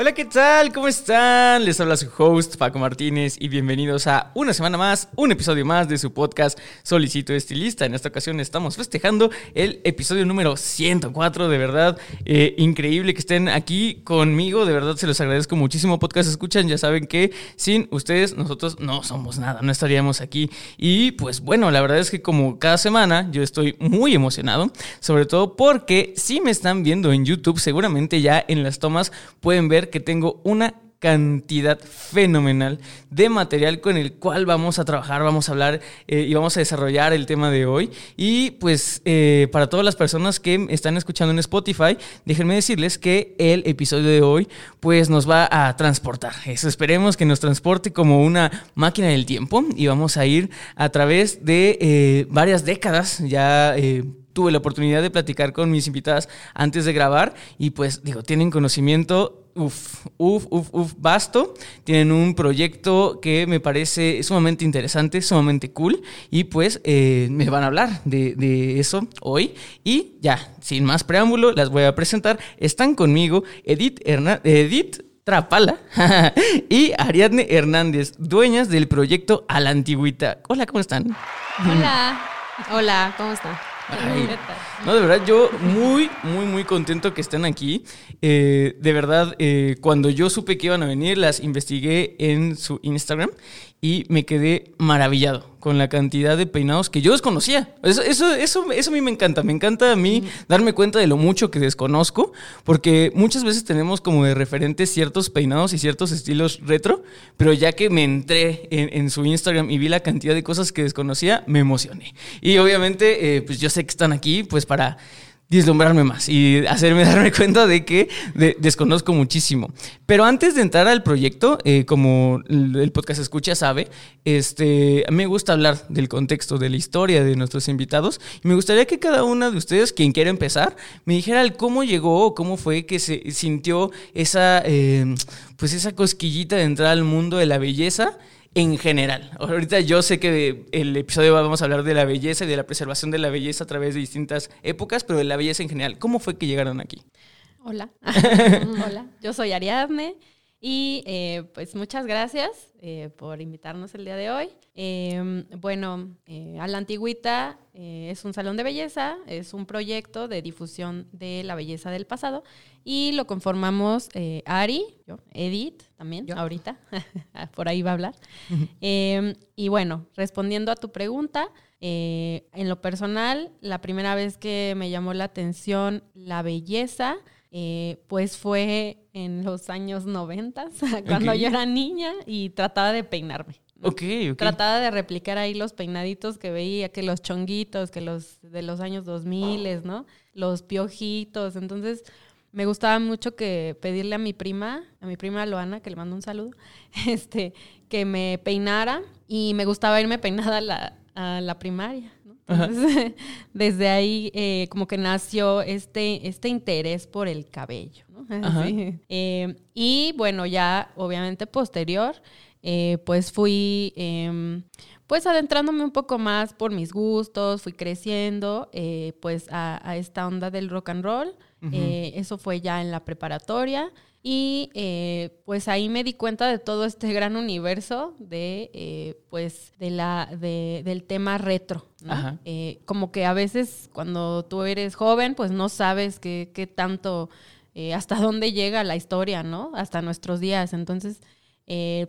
Hola, ¿qué tal? ¿Cómo están? Les habla su host Paco Martínez y bienvenidos a una semana más, un episodio más de su podcast Solicito Estilista. En esta ocasión estamos festejando el episodio número 104, de verdad, eh, increíble que estén aquí conmigo, de verdad se los agradezco muchísimo. Podcast escuchan, ya saben que sin ustedes nosotros no somos nada, no estaríamos aquí. Y pues bueno, la verdad es que como cada semana yo estoy muy emocionado, sobre todo porque si me están viendo en YouTube, seguramente ya en las tomas pueden ver que tengo una cantidad fenomenal de material con el cual vamos a trabajar, vamos a hablar eh, y vamos a desarrollar el tema de hoy. Y pues eh, para todas las personas que están escuchando en Spotify, déjenme decirles que el episodio de hoy pues nos va a transportar. Eso esperemos que nos transporte como una máquina del tiempo y vamos a ir a través de eh, varias décadas ya tuve la oportunidad de platicar con mis invitadas antes de grabar y pues digo, tienen conocimiento Uf, uf, uf, uf, vasto. Tienen un proyecto que me parece sumamente interesante, sumamente cool. Y pues eh, me van a hablar de, eso hoy. Y ya, sin más preámbulo, las voy a presentar. Están conmigo Edith, Edith Trapala y Ariadne Hernández, dueñas del proyecto A la Antigüita. Hola, ¿cómo están? Hola. Hola, ¿cómo están? No, de verdad, yo muy, muy, muy contento que estén aquí. Eh, de verdad, eh, cuando yo supe que iban a venir, las investigué en su Instagram y me quedé maravillado con la cantidad de peinados que yo desconocía. Eso, eso, eso, eso a mí me encanta. Me encanta a mí darme cuenta de lo mucho que desconozco, porque muchas veces tenemos como de referentes ciertos peinados y ciertos estilos retro, pero ya que me entré en, su Instagram y vi la cantidad de cosas que desconocía, me emocioné. Y obviamente, eh, pues yo sé que están aquí, pues para deslumbrarme más y hacerme darme cuenta de que desconozco muchísimo. Pero antes de entrar al proyecto, eh, como el podcast escucha sabe, este, me gusta hablar del contexto, de la historia de nuestros invitados y me gustaría que cada una de ustedes, quien quiera empezar, me dijera el cómo llegó, cómo fue que se sintió esa, eh, pues esa cosquillita de entrar al mundo de la belleza en general. Ahorita yo sé que el episodio vamos a hablar de la belleza y de la preservación de la belleza a través de distintas épocas, pero de la belleza en general. ¿Cómo fue que llegaron aquí? Hola. Hola. Yo soy Ariadne y eh, pues muchas gracias eh, por invitarnos el día de hoy. Em, bueno, eh, a la antigüita es un salón de belleza, es un proyecto de difusión de la belleza del pasado y lo conformamos Ari, yo, Edith también, yo. ahorita, por ahí va a hablar. Em, y bueno, respondiendo a tu pregunta, en lo personal, la primera vez que me llamó la atención la belleza, pues fue en los años 90, cuando yo era niña y trataba de peinarme. Ok, Trataba de replicar ahí los peinaditos que veía, que los chonguitos, que los de los años 2000, ¿no? Los piojitos. Entonces, me gustaba mucho que pedirle a mi prima, a mi prima Loana, que le mando un saludo, este, que me peinara y me gustaba irme peinada a la, a la primaria. desde ahí eh, como que nació este, este interés por el cabello. Eh, y bueno, ya obviamente posterior, eh, pues fui em, pues adentrándome un poco más por mis gustos, fui creciendo pues a, esta onda del rock and roll. eso fue ya en la preparatoria. Y eh, pues ahí me di cuenta de todo este gran universo de, eh, pues, de la, de, del tema retro. Eh, como que a veces cuando tú eres joven, pues no sabes qué, qué tanto, hasta dónde llega la historia, ¿no? Hasta nuestros días. Entonces,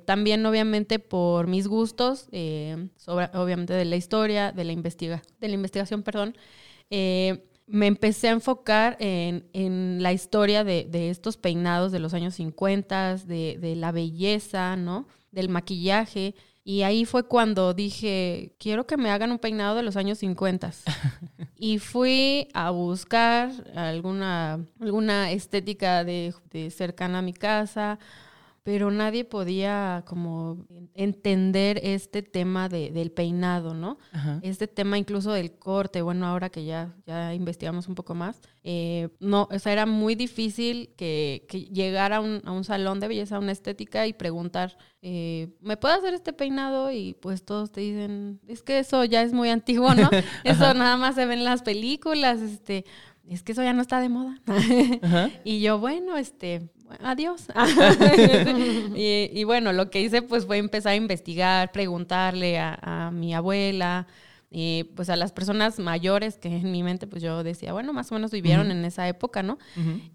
también obviamente por mis gustos, sobre, obviamente de la historia, de la, investiga, de la investigación, perdón, me empecé a enfocar en, la historia de, estos peinados de los años 50, de, la belleza, ¿no? Del maquillaje. Y ahí fue cuando dije, quiero que me hagan un peinado de los años 50. y fui a buscar alguna, alguna estética de, de cercana a mi casa, pero nadie podía como entender este tema de, del peinado, ¿no? Este tema incluso del corte, bueno, ahora que ya, ya investigamos un poco más, eh, no, o sea, era muy difícil que, que llegar a un, a un, salón de belleza, a una estética y preguntar, eh, ¿me puedo hacer este peinado? Y pues todos te dicen, es que eso ya es muy antiguo, ¿no? eso nada más se ve en las películas, este es que eso ya no está de moda. y yo, bueno, este, adiós. y, bueno, lo que hice pues fue empezar a investigar, preguntarle a, mi abuela, y pues a las personas mayores que en mi mente pues yo decía, bueno, más o menos vivieron en esa época, ¿no?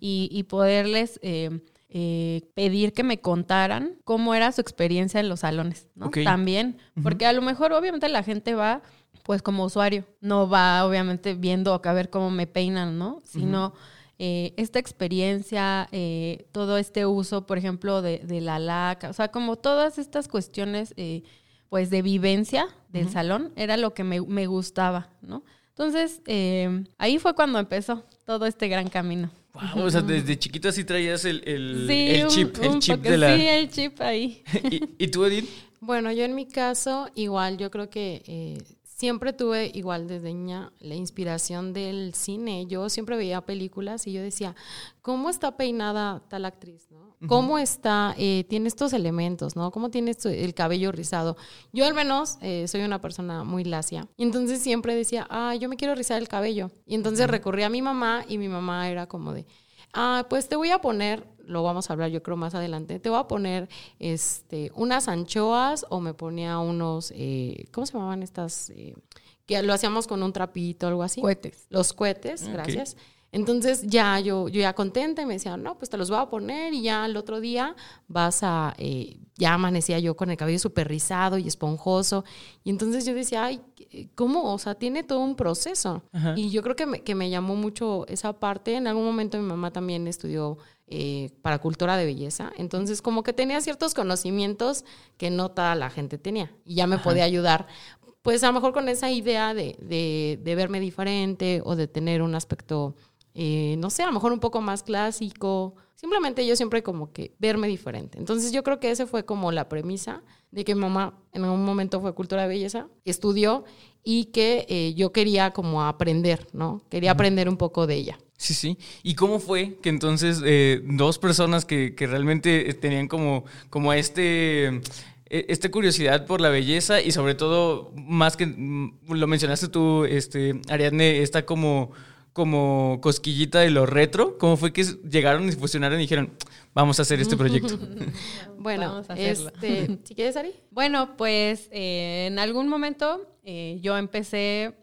y, poderles... Eh, eh, pedir que me contaran cómo era su experiencia en los salones, ¿no? También, porque a lo mejor obviamente la gente va pues como usuario. No va obviamente viendo acá a ver cómo me peinan, ¿no? Sino eh, esta experiencia, eh, todo este uso, por ejemplo, de, la laca, o sea, como todas estas cuestiones, eh, pues de vivencia del salón, era lo que me, gustaba, ¿no? Entonces, ahí fue cuando empezó todo este gran camino. Wow, o sea, desde chiquito así traías el, chip, el chip de la... Sí, el chip ahí. ¿Y, ¿Y, tú, Edith? Bueno, yo en mi caso, igual, yo creo que siempre tuve igual desde niña la inspiración del cine. Yo siempre veía películas y yo decía, ¿cómo está peinada tal actriz? ¿no? ¿Cómo está, eh, tiene estos elementos, ¿no? ¿Cómo tiene el cabello rizado? Yo al menos eh, soy una persona muy lacia. Y entonces siempre decía, ah, yo me quiero rizar el cabello. Y entonces recurrí a mi mamá y mi mamá era como de, ah, pues te voy a poner lo vamos a hablar yo creo más adelante, te voy a poner este, unas anchoas o me ponía unos, eh, ¿cómo se llamaban estas? Eh, que lo hacíamos con un trapito o algo así. Cohetes. Los cohetes, gracias. Entonces ya yo, yo ya contenta y me decían, no, pues te los voy a poner y ya el otro día vas a, eh, ya amanecía yo con el cabello súper rizado y esponjoso. Y entonces yo decía, ay, ¿cómo? O sea, tiene todo un proceso. Y yo creo que me, que me llamó mucho esa parte. En algún momento mi mamá también estudió eh, para cultura de belleza. Entonces, como que tenía ciertos conocimientos que no toda la gente tenía. Y ya me podía ayudar, pues a lo mejor con esa idea de, de, verme diferente o de tener un aspecto, eh, no sé, a lo mejor un poco más clásico. Simplemente yo siempre como que verme diferente. Entonces, yo creo que esa fue como la premisa de que mamá en algún momento fue cultura de belleza, estudió y que eh, yo quería como aprender, ¿no? Quería aprender un poco de ella. Sí, sí. ¿Y cómo fue que entonces eh, dos personas que, que, realmente tenían como, como este, e, esta curiosidad por la belleza y sobre todo, más que mm, lo mencionaste tú, este, Ariadne, está como, como cosquillita de lo retro, ¿cómo fue que llegaron y fusionaron y dijeron, vamos a hacer este proyecto? bueno, este, ¿si quieres, Ari? Bueno, pues eh, en algún momento eh, yo empecé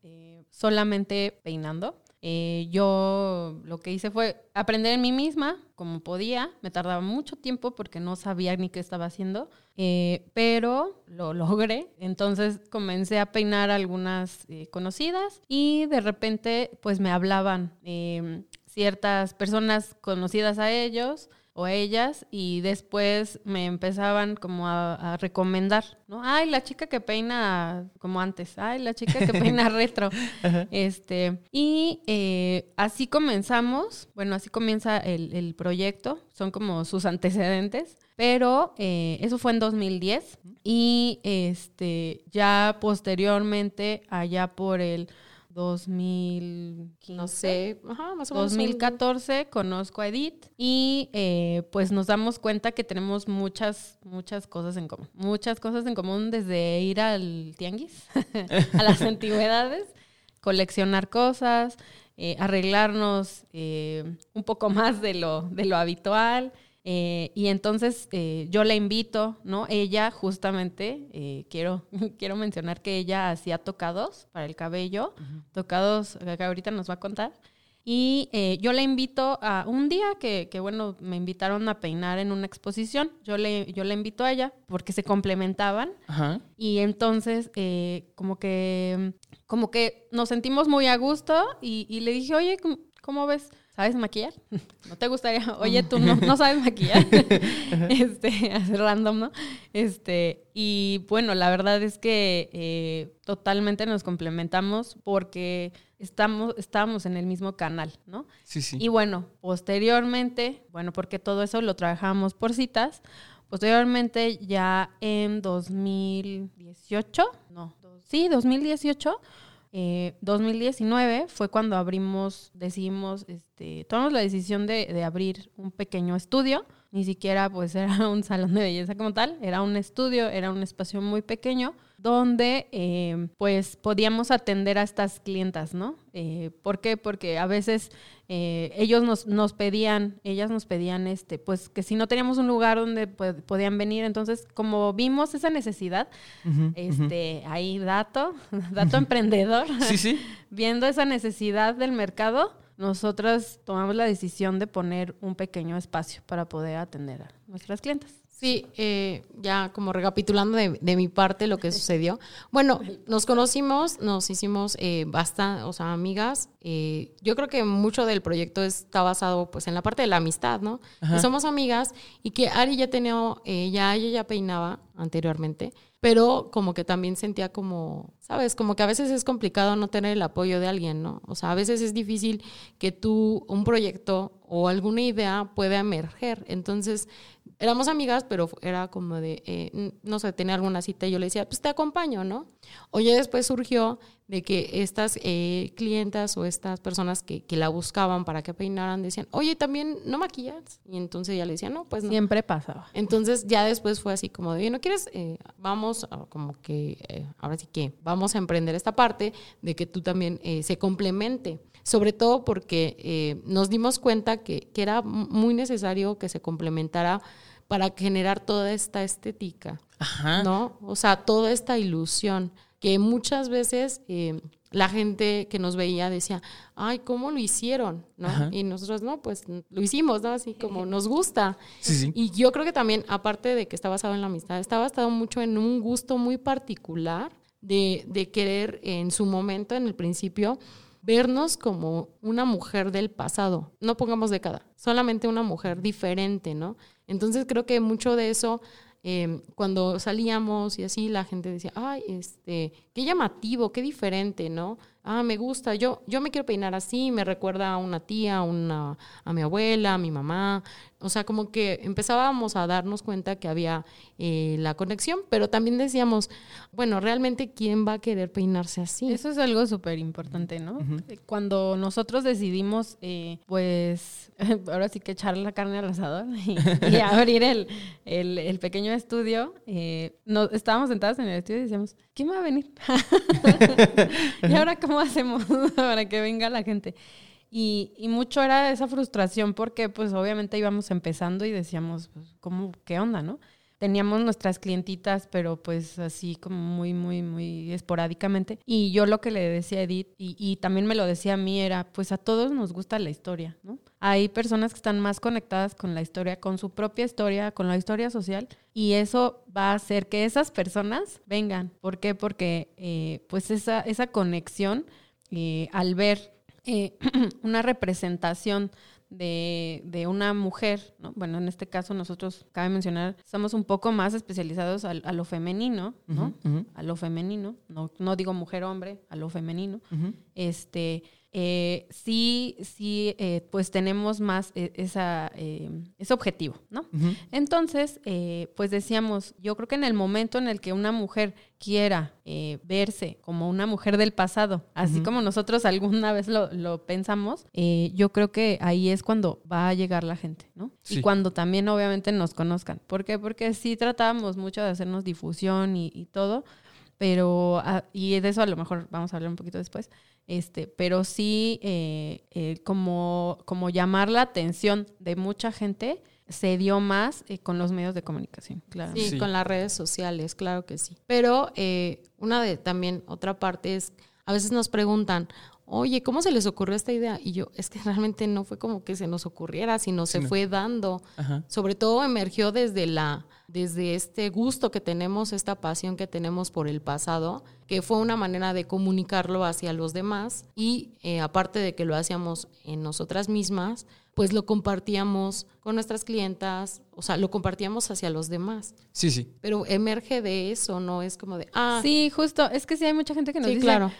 solamente peinando. Eh, yo lo que hice fue aprender en mí misma como podía. Me tardaba mucho tiempo porque no sabía ni qué estaba haciendo, eh, pero lo logré. Entonces comencé a peinar algunas eh, conocidas y de repente pues me hablaban ciertas personas conocidas a ellos o ellas y después me empezaban como a, recomendar, ¿no? Ay, la chica que peina como antes, ay, la chica que peina retro. este, y eh, así comenzamos, bueno, así comienza el, proyecto, son como sus antecedentes, pero eh, eso fue en 2010 y este, ya posteriormente, allá por el 2015. No sé, ajá, más o menos. 2014 conozco a Edith y eh, pues nos damos cuenta que tenemos muchas, muchas cosas en común. Muchas cosas en común desde ir al tianguis, a las antigüedades, coleccionar cosas, eh, arreglarnos eh, un poco más de lo, de lo habitual. Eh, y entonces eh, yo la invito, ¿no? Ella justamente, eh, quiero, quiero mencionar que ella hacía tocados para el cabello, tocados que ahorita nos va a contar. Y yo la invito a un día que, que, bueno, me invitaron a peinar en una exposición. Yo le, yo la invito a ella porque se complementaban. Y entonces, como que como que nos sentimos muy a gusto y, y le dije, oye, ¿cómo, ves? ¿Sabes maquillar? ¿No te gustaría? Oye, tú no, no sabes maquillar. este, random, ¿no? Este, y bueno, la verdad es que eh, totalmente nos complementamos porque estamos, estábamos en el mismo canal, ¿no? Sí, sí. Y bueno, posteriormente, bueno, porque todo eso lo trabajamos por citas, posteriormente ya en 2018, no, sí, 2018, eh, 2019 fue cuando abrimos, decidimos, este, tomamos la decisión de, de abrir un pequeño estudio. Ni siquiera pues era un salón de belleza como tal, era un estudio, era un espacio muy pequeño donde eh, pues podíamos atender a estas clientas, ¿no? Eh, ¿Por qué? Porque a veces eh, ellos nos, nos, pedían, ellas nos pedían, este, pues que si no teníamos un lugar donde podían venir, entonces como vimos esa necesidad, este, ahí dato, dato emprendedor, sí, sí. viendo esa necesidad del mercado, nosotras tomamos la decisión de poner un pequeño espacio para poder atender a nuestras clientes. Sí, eh, ya como recapitulando de, de, mi parte lo que sucedió. Bueno, nos conocimos, nos hicimos eh, bastante, o sea, amigas. Eh, yo creo que mucho del proyecto está basado pues en la parte de la amistad, ¿no? somos amigas y que Ari ya tenía, eh, ya ella ya peinaba anteriormente pero como que también sentía como, sabes, como que a veces es complicado no tener el apoyo de alguien, ¿no? O sea, a veces es difícil que tú, un proyecto o alguna idea pueda emerger. Entonces, éramos amigas, pero era como de, eh, no sé, tenía alguna cita y yo le decía, pues te acompaño, ¿no? Oye, después surgió de que estas eh, clientas o estas personas que, que, la buscaban para que peinaran decían, oye, también no maquillas. Y entonces ya le decía, no, pues no. Siempre pasaba. Entonces ya después fue así como de, ¿no quieres? Eh, vamos, como que, eh, ahora sí que vamos a emprender esta parte de que tú también eh, se complemente. Sobre todo porque eh, nos dimos cuenta que, que era muy necesario que se complementara para generar toda esta estética, Ajá. ¿no? O sea, toda esta ilusión que muchas veces eh, la gente que nos veía decía, ay, ¿cómo lo hicieron? ¿no? Y nosotros, no, pues lo hicimos, ¿no? Así como nos gusta. Sí, sí. Y yo creo que también, aparte de que está basado en la amistad, está basado mucho en un gusto muy particular de, de querer en su momento, en el principio, vernos como una mujer del pasado, no pongamos década, solamente una mujer diferente, ¿no? Entonces creo que mucho de eso, eh, cuando salíamos y así, la gente decía, ay, este, qué llamativo, qué diferente, ¿no? Ah, me gusta, yo, yo me quiero peinar así, me recuerda a una tía, a, una, a mi abuela, a mi mamá. O sea, como que empezábamos a darnos cuenta que había eh, la conexión, pero también decíamos, bueno, realmente, ¿quién va a querer peinarse así? Eso es algo súper importante, ¿no? Uh -huh. Cuando nosotros decidimos, eh, pues, ahora sí que echar la carne al asador y, y abrir el, el, el, pequeño estudio, eh, nos, estábamos sentadas en el estudio y decíamos, ¿quién va a venir? y ahora, ¿cómo hacemos para que venga la gente? Y, mucho era esa frustración porque pues obviamente íbamos empezando y decíamos, pues, ¿cómo, qué onda, no? Teníamos nuestras clientitas, pero pues así como muy, muy, muy esporádicamente. Y yo lo que le decía a Edith, y, y también me lo decía a mí, era, pues a todos nos gusta la historia, ¿no? Hay personas que están más conectadas con la historia, con su propia historia, con la historia social, y eso va a hacer que esas personas vengan. ¿Por qué? Porque eh, pues esa, esa conexión eh, al ver eh, una representación de, de, una mujer, ¿no? bueno, en este caso nosotros, cabe mencionar, somos un poco más especializados a, a lo femenino, ¿no? Uh -huh. A lo femenino, no, no digo mujer-hombre, a lo femenino. Uh -huh. Este, eh, sí, sí, eh, pues tenemos más eh, esa, ese objetivo, ¿no? Uh -huh. Entonces, eh, pues decíamos, yo creo que en el momento en el que una mujer quiera eh, verse como una mujer del pasado, así uh -huh. como nosotros alguna vez lo, lo pensamos, eh, yo creo que ahí es cuando va a llegar la gente, ¿no? Sí. Y cuando también obviamente nos conozcan. ¿Por qué? Porque sí tratábamos mucho de hacernos difusión y, y todo, pero, uh, y de eso a lo mejor vamos a hablar un poquito después, este, pero sí eh, eh, como, como llamar la atención de mucha gente se dio más eh, con los medios de comunicación, claro. Sí, sí, con las redes sociales, claro que sí. Pero eh, una de también, otra parte es, a veces nos preguntan, oye, ¿cómo se les ocurrió esta idea? Y yo, es que realmente no fue como que se nos ocurriera, sino se no. fue dando. Ajá. Sobre todo emergió desde la desde este gusto que tenemos, esta pasión que tenemos por el pasado, que fue una manera de comunicarlo hacia los demás y eh, aparte de que lo hacíamos en nosotras mismas, pues lo compartíamos con nuestras clientas, o sea, lo compartíamos hacia los demás. Sí, sí. Pero emerge de eso, no es como de, ah, Sí, justo. Es que sí hay mucha gente que nos Sí, dice. claro.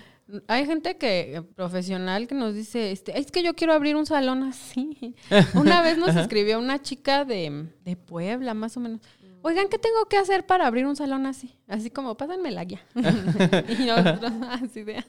Hay gente que eh, profesional que nos dice, este, es que yo quiero abrir un salón así. Una vez nos escribió una chica de, de Puebla, más o menos. Oigan, ¿qué tengo que hacer para abrir un salón así? Así como, pásenme la guía. y nosotros así de,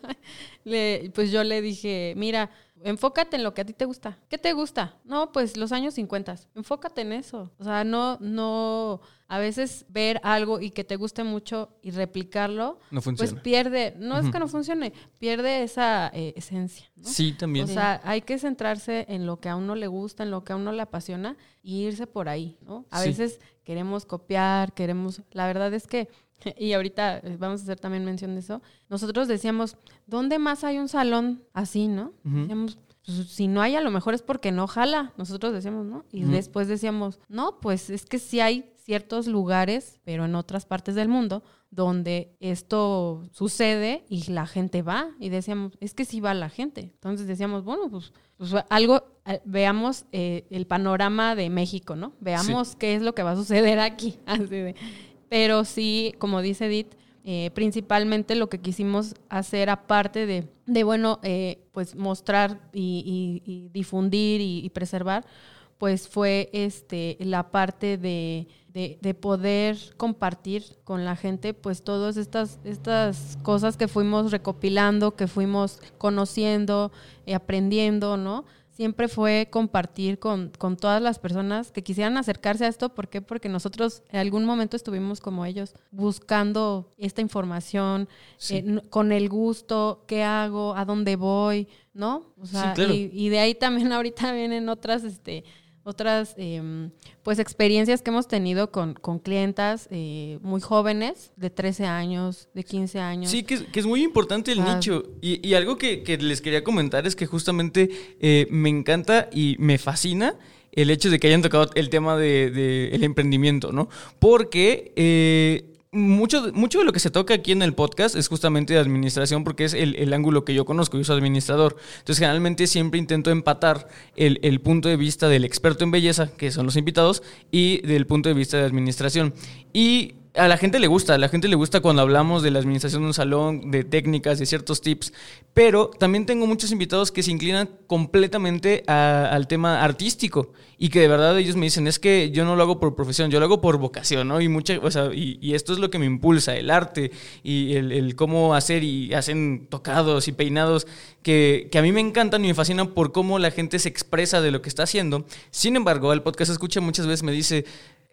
le- pues yo le dije, mira, enfócate en lo que a ti te gusta. ¿Qué te gusta? No, pues los años 50. Enfócate en eso. O sea, no, no, a veces ver algo y que te guste mucho y replicarlo, No pues funciona. pierde, no es que no funcione, pierde esa eh, esencia. ¿no? sí, también. O sea, hay que centrarse en lo que a uno le gusta, en lo que a uno le apasiona y irse por ahí, ¿no? A Sí. veces queremos copiar, queremos... La verdad es que, y ahorita eh, vamos a hacer también mención de eso, nosotros decíamos, ¿dónde más hay un salón así, no? Decíamos, pues, si no hay, a lo mejor es porque no jala. Nosotros decíamos, ¿no? Y después decíamos, no, pues es que sí hay ciertos lugares, pero en otras partes del mundo, donde esto sucede y la gente va. Y decíamos, es que sí va la gente. Entonces decíamos, bueno, pues, pues algo, eh, veamos eh, el panorama de México, ¿no? Veamos qué es lo que va a suceder aquí. Así de. Pero sí, como dice Edith, eh, principalmente lo que quisimos hacer aparte de, de bueno, eh, pues mostrar y, y- y difundir y, y preservar, pues fue este la parte de, de- de poder compartir con la gente pues todas estas, estas cosas que fuimos recopilando, que fuimos conociendo, eh, aprendiendo, ¿no? Siempre fue compartir con, con todas las personas que quisieran acercarse a esto. ¿Por qué? Porque nosotros en algún momento estuvimos como ellos, buscando esta información, Sí. eh, con el gusto, qué hago, a dónde voy, ¿no? O sea, claro. y, y de ahí también ahorita vienen otras, este, otras em, pues experiencias que hemos tenido con, con clientas eh, muy jóvenes, de 13 años, de 15 años. Sí, que es, que es muy importante el Ah. nicho. Y, y algo que, que les quería comentar es que justamente eh, me encanta y me fascina el hecho de que hayan tocado el tema del de, el emprendimiento, ¿no? Porque eh, mucho, mucho de lo que se toca aquí en el podcast es justamente de administración, porque es el, el ángulo que yo conozco, yo soy administrador. Entonces, generalmente siempre intento empatar el, el punto de vista del experto en belleza, que son los invitados, y del punto de vista de administración. Y a la gente le gusta, a la gente le gusta cuando hablamos de la administración de un salón, de técnicas, de ciertos tips, pero también tengo muchos invitados que se inclinan completamente a- al tema artístico y que de verdad ellos me dicen, es que yo no lo hago por profesión, yo lo hago por vocación, ¿no? Y, mucha, o sea, y, esto es lo que me impulsa, el arte y el, el cómo hacer y hacen tocados y peinados que, que a mí me encantan y me fascinan por cómo la gente se expresa de lo que está haciendo. Sin embargo, el podcast escucha muchas veces me dice,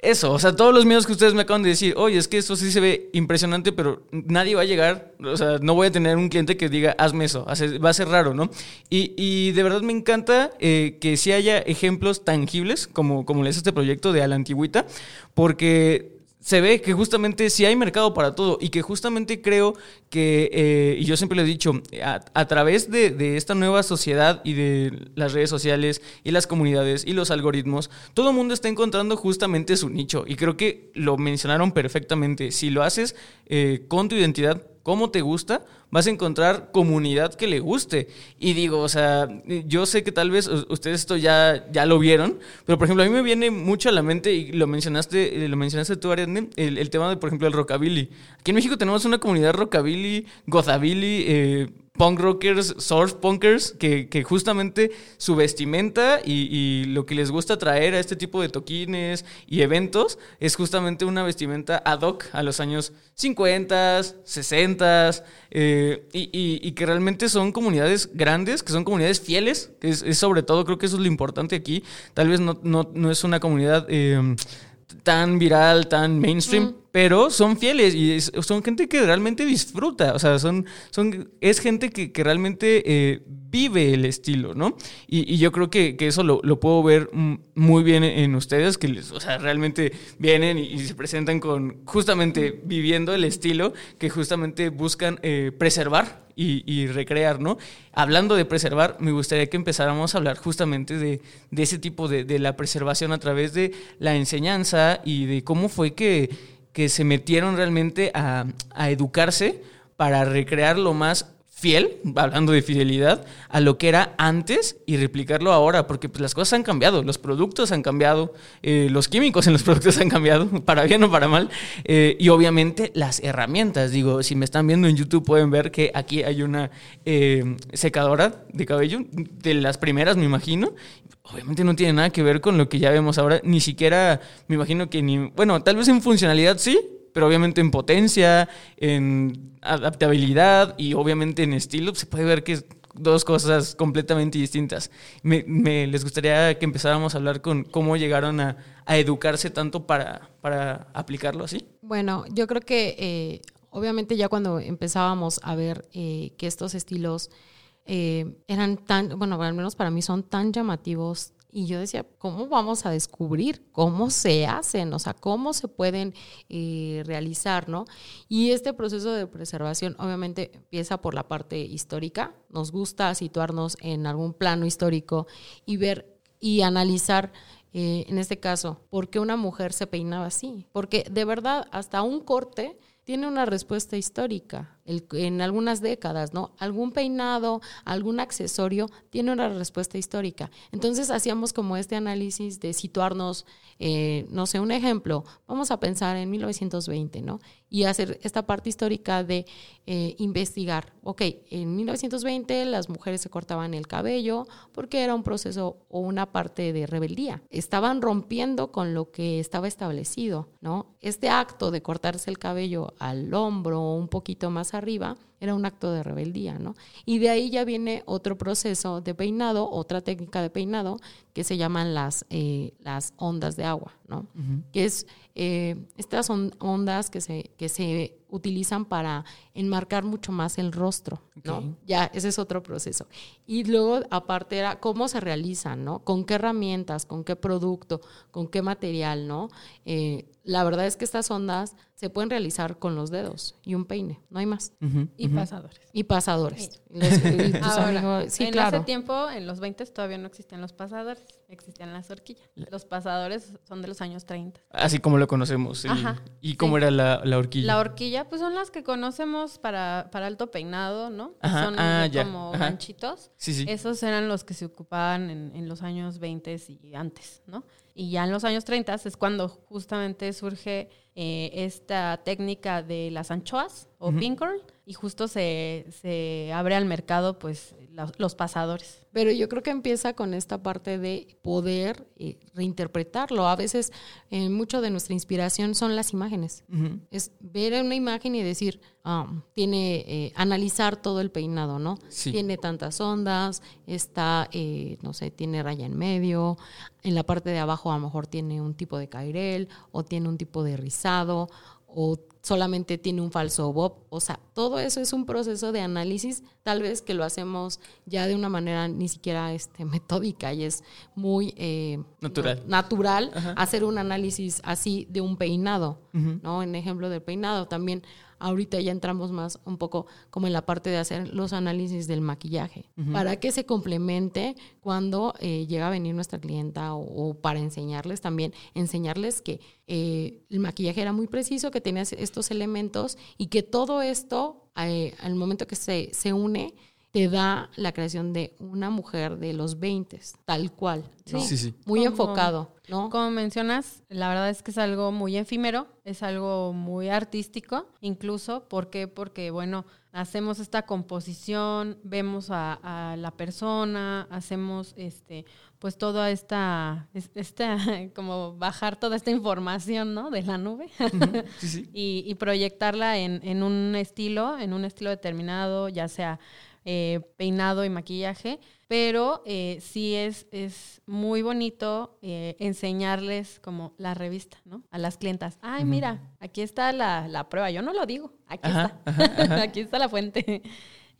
eso, o sea, todos los miedos que ustedes me acaban de decir, oye, es que eso sí se ve impresionante, pero nadie va a llegar, o sea, no voy a tener un cliente que diga, hazme eso, va a ser raro, ¿no? Y, y de verdad me encanta eh, que sí haya ejemplos tangibles, como, como es este proyecto de A la Antigüita, porque se ve que justamente sí hay mercado para todo y que justamente creo que, eh, y yo siempre lo he dicho, a, a través de, de esta nueva sociedad y de las redes sociales y las comunidades y los algoritmos, todo el mundo está encontrando justamente su nicho y creo que lo mencionaron perfectamente. Si lo haces eh, con tu identidad, como te gusta, vas a encontrar comunidad que le guste. Y digo, o sea, yo sé que tal vez ustedes esto ya, ya lo vieron, pero por ejemplo, a mí me viene mucho a la mente, y lo mencionaste, eh, lo mencionaste tú, Ariadne, el, el tema de, por ejemplo, el rockabilly. Aquí en México tenemos una comunidad rockabilly, gozabilly, eh, punk rockers, surf punkers, que, que justamente su vestimenta y, lo que les gusta traer a este tipo de toquines y eventos es justamente una vestimenta ad hoc a los años 50, 60, eh, y, que realmente son comunidades grandes, que son comunidades fieles, que es, es sobre todo, creo que eso es lo importante aquí. Tal vez no, no, no es una comunidad... eh, tan viral, tan mainstream, pero son fieles y son gente que realmente disfruta, o sea, son, son, es gente que, que realmente eh, vive el estilo, ¿no? Y, y yo creo que, que eso lo, lo, puedo ver muy bien en ustedes, que o sea, realmente vienen y, y, se presentan con justamente viviendo el estilo que justamente buscan eh, preservar y, y, recrear, ¿no? Hablando de preservar, me gustaría que empezáramos a hablar justamente de, de ese tipo de, de la preservación a través de la enseñanza y de cómo fue que, que se metieron realmente a, a educarse para recrear lo más fiel, hablando de fidelidad, a lo que era antes y replicarlo ahora, porque pues, las cosas han cambiado, los productos han cambiado, eh, los químicos en los productos han cambiado, para bien o para mal, eh, y obviamente las herramientas. Digo, si me están viendo en YouTube pueden ver que aquí hay una eh, secadora de cabello, de las primeras me imagino. Obviamente no tiene nada que ver con lo que ya vemos ahora, ni siquiera me imagino que ni, bueno, tal vez en funcionalidad sí, pero obviamente en potencia, en adaptabilidad y obviamente en estilo, se puede ver que es dos cosas completamente distintas. Me, les gustaría que empezáramos a hablar con cómo llegaron a, educarse tanto para, para, aplicarlo así. Bueno, yo creo que eh, obviamente ya cuando empezábamos a ver eh, que estos estilos eh, eran tan, bueno, al menos para mí son tan llamativos, y yo decía, ¿cómo vamos a descubrir cómo se hacen? O sea, cómo se pueden eh, realizar, ¿no? Y este proceso de preservación obviamente empieza por la parte histórica. Nos gusta situarnos en algún plano histórico y ver y analizar, eh, en este caso, por qué una mujer se peinaba así. Porque de verdad, hasta un corte tiene una respuesta histórica el, en algunas décadas, ¿no? Algún peinado, algún accesorio tiene una respuesta histórica. Entonces hacíamos como este análisis de situarnos, eh, no sé, un ejemplo, vamos a pensar en 1920, ¿no? Y hacer esta parte histórica de eh, investigar, ok, en 1920 las mujeres se cortaban el cabello porque era un proceso o una parte de rebeldía. Estaban rompiendo con lo que estaba establecido, ¿no? Este acto de cortarse el cabello al hombro o un poquito más arriba era un acto de rebeldía, ¿no? Y de ahí ya viene otro proceso de peinado, otra técnica de peinado, que se llaman las, eh, las ondas de agua, ¿no? Uh -huh. Que es, eh, estas son ondas que se, que se utilizan para enmarcar mucho más el rostro, ¿no? Okay. Ya, ese es otro proceso. Y luego, aparte, era cómo se realizan, ¿no? Con qué herramientas, con qué producto, con qué material, ¿no? Eh, la verdad es que estas ondas se pueden realizar con los dedos y un peine, no hay más. Uh -huh, y pasadores. Y pasadores. Sí. Los, y Ahora, amigos, sí, en claro. ese tiempo, en los 20 todavía no existían los pasadores, existían las horquillas. Los pasadores son de los años 30. Así como lo conocemos. Sí. Ajá, ¿Y cómo sí. era la, la, horquilla? La horquilla, pues son las que conocemos para, para alto peinado, ¿no? Ajá, son ah, como Ajá. ganchitos. Sí, sí. Esos eran los que se ocupaban en, en los años 20 y antes, ¿no? Y ya en los años 30 es cuando justamente surge eh, esta técnica de las anchoas o uh -huh. Y justo se, se, abre al mercado pues los, los, pasadores. Pero yo creo que empieza con esta parte de poder eh, reinterpretarlo. A veces eh, mucho de nuestra inspiración son las imágenes. Uh -huh. Es ver una imagen y decir, um, tiene, eh, analizar todo el peinado, ¿no? Sí. Tiene tantas ondas, está, eh, no sé, tiene raya en medio, en la parte de abajo a lo mejor tiene un tipo de cairel o tiene un tipo de rizado o solamente tiene un falso bob. O sea, todo eso es un proceso de análisis, tal vez que lo hacemos ya de una manera ni siquiera este, metódica y es muy eh, natural, natural hacer un análisis así de un peinado, uh -huh. ¿no? En ejemplo del peinado también. Ahorita ya entramos más un poco como en la parte de hacer los análisis del maquillaje, uh -huh. para que se complemente cuando eh, llega a venir nuestra clienta o, o, para enseñarles también, enseñarles que eh, el maquillaje era muy preciso, que tenía estos elementos y que todo esto, eh, al momento que se, se une, te da la creación de una mujer de los 20, tal cual. ¿no? Sí, sí. Muy como, enfocado, ¿no? Como mencionas, la verdad es que es algo muy efímero, es algo muy artístico, incluso, ¿por qué? Porque, bueno, hacemos esta composición, vemos a, a la persona, hacemos este pues toda esta, esta, como bajar toda esta información, ¿no? De la nube sí, sí. y, y, proyectarla en, en, un estilo, en un estilo determinado, ya sea eh, peinado y maquillaje, pero eh, sí es, es muy bonito eh, enseñarles como la revista, ¿no? A las clientas. Ay, uh -huh. mira, aquí está la, la, prueba, yo no lo digo, aquí ajá, está, ajá, ajá. aquí está la fuente.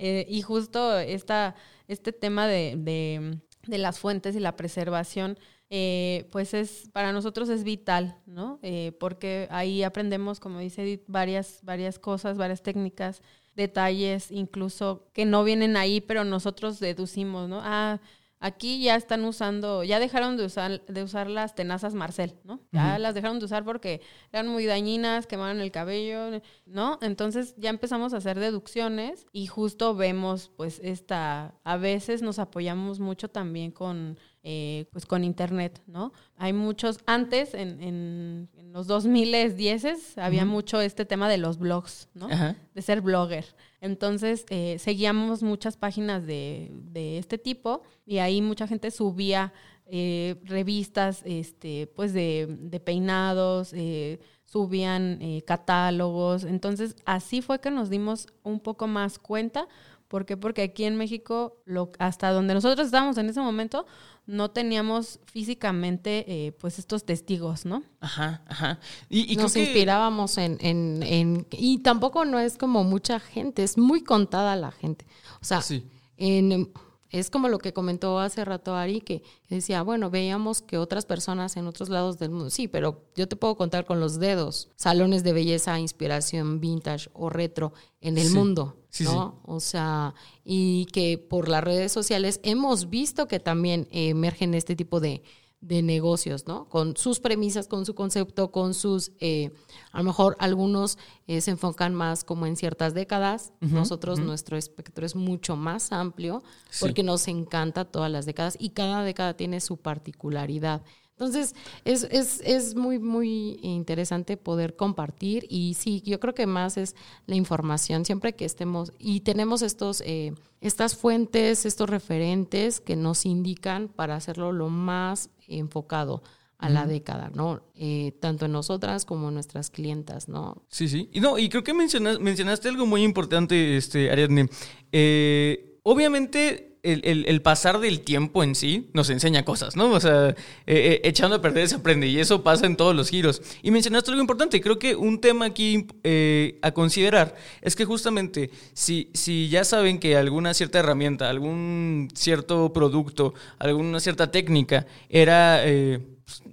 Eh, y justo esta, este tema de, de, de las fuentes y la preservación, eh, pues es para nosotros es vital, ¿no? Eh, porque ahí aprendemos, como dice Edith, varias, varias cosas, varias técnicas, detalles, incluso que no vienen ahí, pero nosotros deducimos, ¿no? Ah, Aquí ya están usando, ya dejaron de usar, de usar las tenazas Marcel, ¿no? Ya las dejaron de usar porque eran muy dañinas, quemaban el cabello, ¿no? Entonces ya empezamos a hacer deducciones y justo vemos, pues, esta, a veces nos apoyamos mucho también con, eh, pues, con internet, ¿no? Hay muchos, antes, en, en, en los 2010 había mucho este tema de los blogs, ¿no? De ser blogger. Entonces, eh, seguíamos muchas páginas de, de, este tipo y ahí mucha gente subía eh, revistas este, pues de, de peinados, eh, subían eh, catálogos. Entonces, así fue que nos dimos un poco más cuenta. ¿Por qué? Porque aquí en México, lo, hasta donde nosotros estábamos en ese momento, no teníamos físicamente eh, pues estos testigos, ¿no? Ajá, ajá. Y, y Nos que- inspirábamos en, en, en- Y tampoco no es como mucha gente, es muy contada la gente. O sea, Sí. en- es como lo que comentó hace rato Ari, que, que decía, bueno, veíamos que otras personas en otros lados del mundo, sí, pero yo te puedo contar con los dedos, salones de belleza, inspiración vintage o retro en el Sí. mundo, Sí, ¿no? O sea, y que por las redes sociales hemos visto que también emergen este tipo de, de negocios, ¿no? Con sus premisas, con su concepto, con sus, eh, a lo mejor algunos eh, se enfocan más como en ciertas décadas, nosotros nuestro espectro es mucho más amplio Sí. porque nos encanta todas las décadas y cada década tiene su particularidad. Entonces, es, es, es muy, muy interesante poder compartir y sí, yo creo que más es la información, siempre que estemos y tenemos estos, eh, estas fuentes, estos referentes que nos indican para hacerlo lo más enfocado a la década, ¿no? Eh, tanto en nosotras como en nuestras clientas, ¿no? Sí, sí. Y no, y creo que mencionas- mencionaste algo muy importante, este, Ariadne. Eh, obviamente, el, el- pasar del tiempo en sí nos enseña cosas, ¿no? O sea, eh, eh, echando a perder se aprende y eso pasa en todos los giros. Y mencionaste algo importante. Creo que un tema aquí eh, a considerar es que justamente si, si ya saben que alguna cierta herramienta, algún cierto producto, alguna cierta técnica era...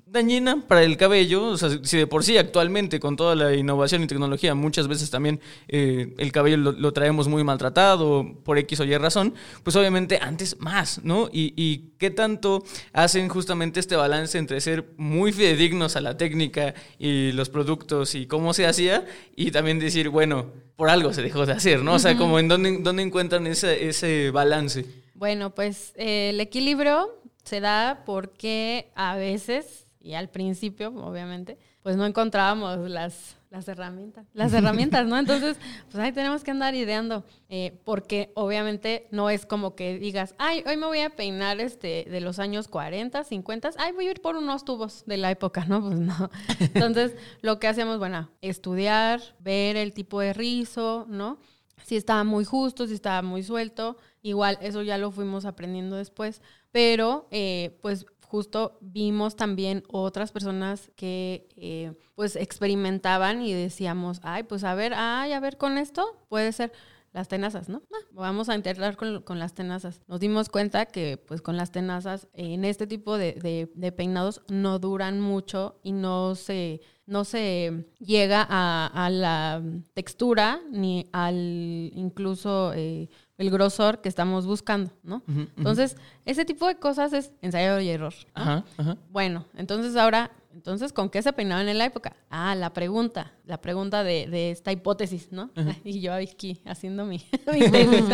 dañina para el cabello, o sea, si de por sí actualmente con toda la innovación y tecnología muchas veces también eh, el cabello lo, lo traemos muy maltratado por X o Y razón, pues obviamente antes más, ¿no? Y, y qué tanto hacen justamente este balance entre ser muy fidedignos a la técnica y los productos y cómo se hacía y también decir, bueno, por algo se dejó de hacer, ¿no? O sea, como en dónde, dónde encuentran ese, ese balance. Bueno, pues eh, el equilibrio se da porque a veces, y al principio, obviamente, pues no encontrábamos las, las herramientas. Las herramientas, ¿no? Entonces, pues ahí tenemos que andar ideando. eh, porque obviamente no es como que digas, ay, hoy me voy a peinar este de los años 40, 50, ay, voy a ir por unos tubos de la época, ¿no? Pues no. Entonces, lo que hacemos, bueno, estudiar, ver el tipo de rizo, ¿no? si estaba muy justo, si estaba muy suelto. Igual, eso ya lo fuimos aprendiendo después. Pero, eh, pues, justo vimos también otras personas que, eh, pues, experimentaban y decíamos, ay, pues, a ver, ay, a ver, con esto puede ser las tenazas, ¿no? Ah, vamos a intentar con, con las tenazas. Nos dimos cuenta que, pues, con las tenazas, en este tipo de, de- de peinados no duran mucho y no se no se llega a, a la textura ni al incluso eh, el grosor que estamos buscando, ¿no? Entonces, ese tipo de cosas es ensayo y error. ¿no? Ajá, ajá. Bueno, entonces ahora, entonces, ¿con qué se peinaban en la época? Ah, la pregunta, la pregunta de, de esta hipótesis, ¿no? Y yo aquí haciendo mi, mi tesis.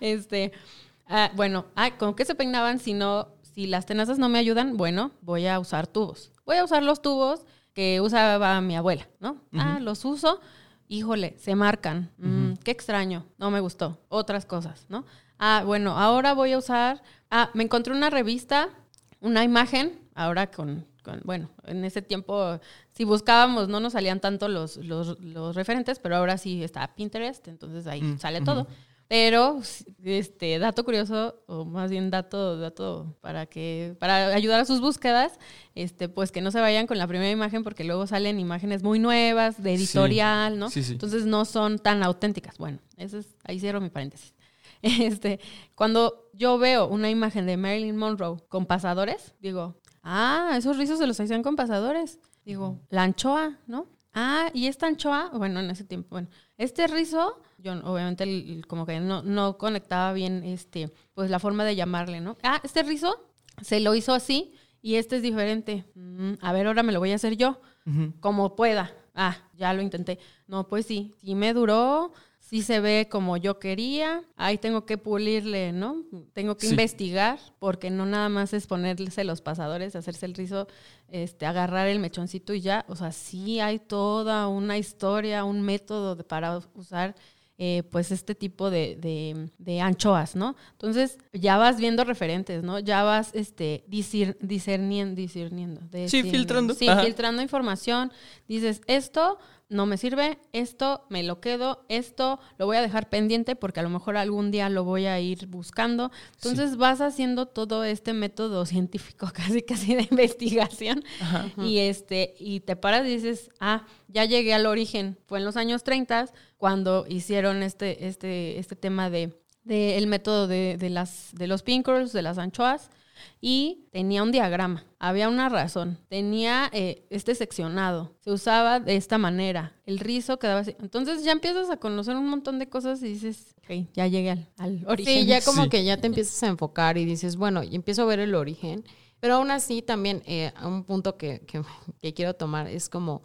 este, ah, bueno, ah, ¿con qué se peinaban si no, si las tenazas no me ayudan? Bueno, voy a usar tubos. Voy a usar los tubos que usaba mi abuela, ¿no? Ah, los uso, híjole, se marcan. Mm, qué extraño, no me gustó. Otras cosas, ¿no? Ah, bueno, ahora voy a usar, ah, me encontré una revista, una imagen, ahora con, con- bueno, en ese tiempo, si buscábamos, no nos salían tanto los, los, los referentes, pero ahora sí está Pinterest, entonces ahí Mm, sale todo. Pero, este, dato curioso, o más bien dato, dato para que, para ayudar a sus búsquedas, este, pues que no se vayan con la primera imagen, porque luego salen imágenes muy nuevas, de Sí. editorial, ¿no? Sí, sí. Entonces no son tan auténticas. Bueno, eso es, ahí cierro mi paréntesis. Este, cuando yo veo una imagen de Marilyn Monroe con pasadores, digo, ah, esos rizos se los hacían con pasadores. Digo, la anchoa, ¿no? Ah, y esta anchoa, bueno, en ese tiempo, bueno, este rizo, yo obviamente el- como que no, no conectaba bien este, pues la forma de llamarle, ¿no? Ah, este rizo se lo hizo así y este es diferente. Mm, a ver, ahora me lo voy a hacer yo, como pueda. Ah, ya lo intenté. No, pues sí, sí me duró, sí se ve como yo quería. Ahí tengo que pulirle, ¿no? Tengo que Sí. investigar, porque no nada más es ponerse los pasadores, hacerse el rizo, este, agarrar el mechoncito y ya. O sea, sí hay toda una historia, un método de- para usar eh, pues este tipo de, de- de anchoas, ¿no? Entonces ya vas viendo referentes, ¿no? Ya vas este, discir- discerniendo, discerniendo. discerniendo. filtrando, Sí, ajá. filtrando información. Dices, esto no me sirve, esto me lo quedo, esto lo voy a dejar pendiente porque a lo mejor algún día lo voy a ir buscando. Entonces vas haciendo todo este método científico casi casi de investigación y este y te paras y dices, "Ah, ya llegué al origen." Fue en los años 30 cuando hicieron este este este tema de de el método de, de las de los pinkers, de las anchoas y tenía un diagrama, había una razón, tenía eh, este seccionado, se usaba de esta manera, el rizo quedaba así. Entonces ya empiezas a conocer un montón de cosas y dices, ok, ya llegué al, al origen. Sí, ya como Sí. que ya te empiezas a enfocar y dices, bueno, y empiezo a ver el origen. Pero aún así también eh, un punto que, que- que quiero tomar es como,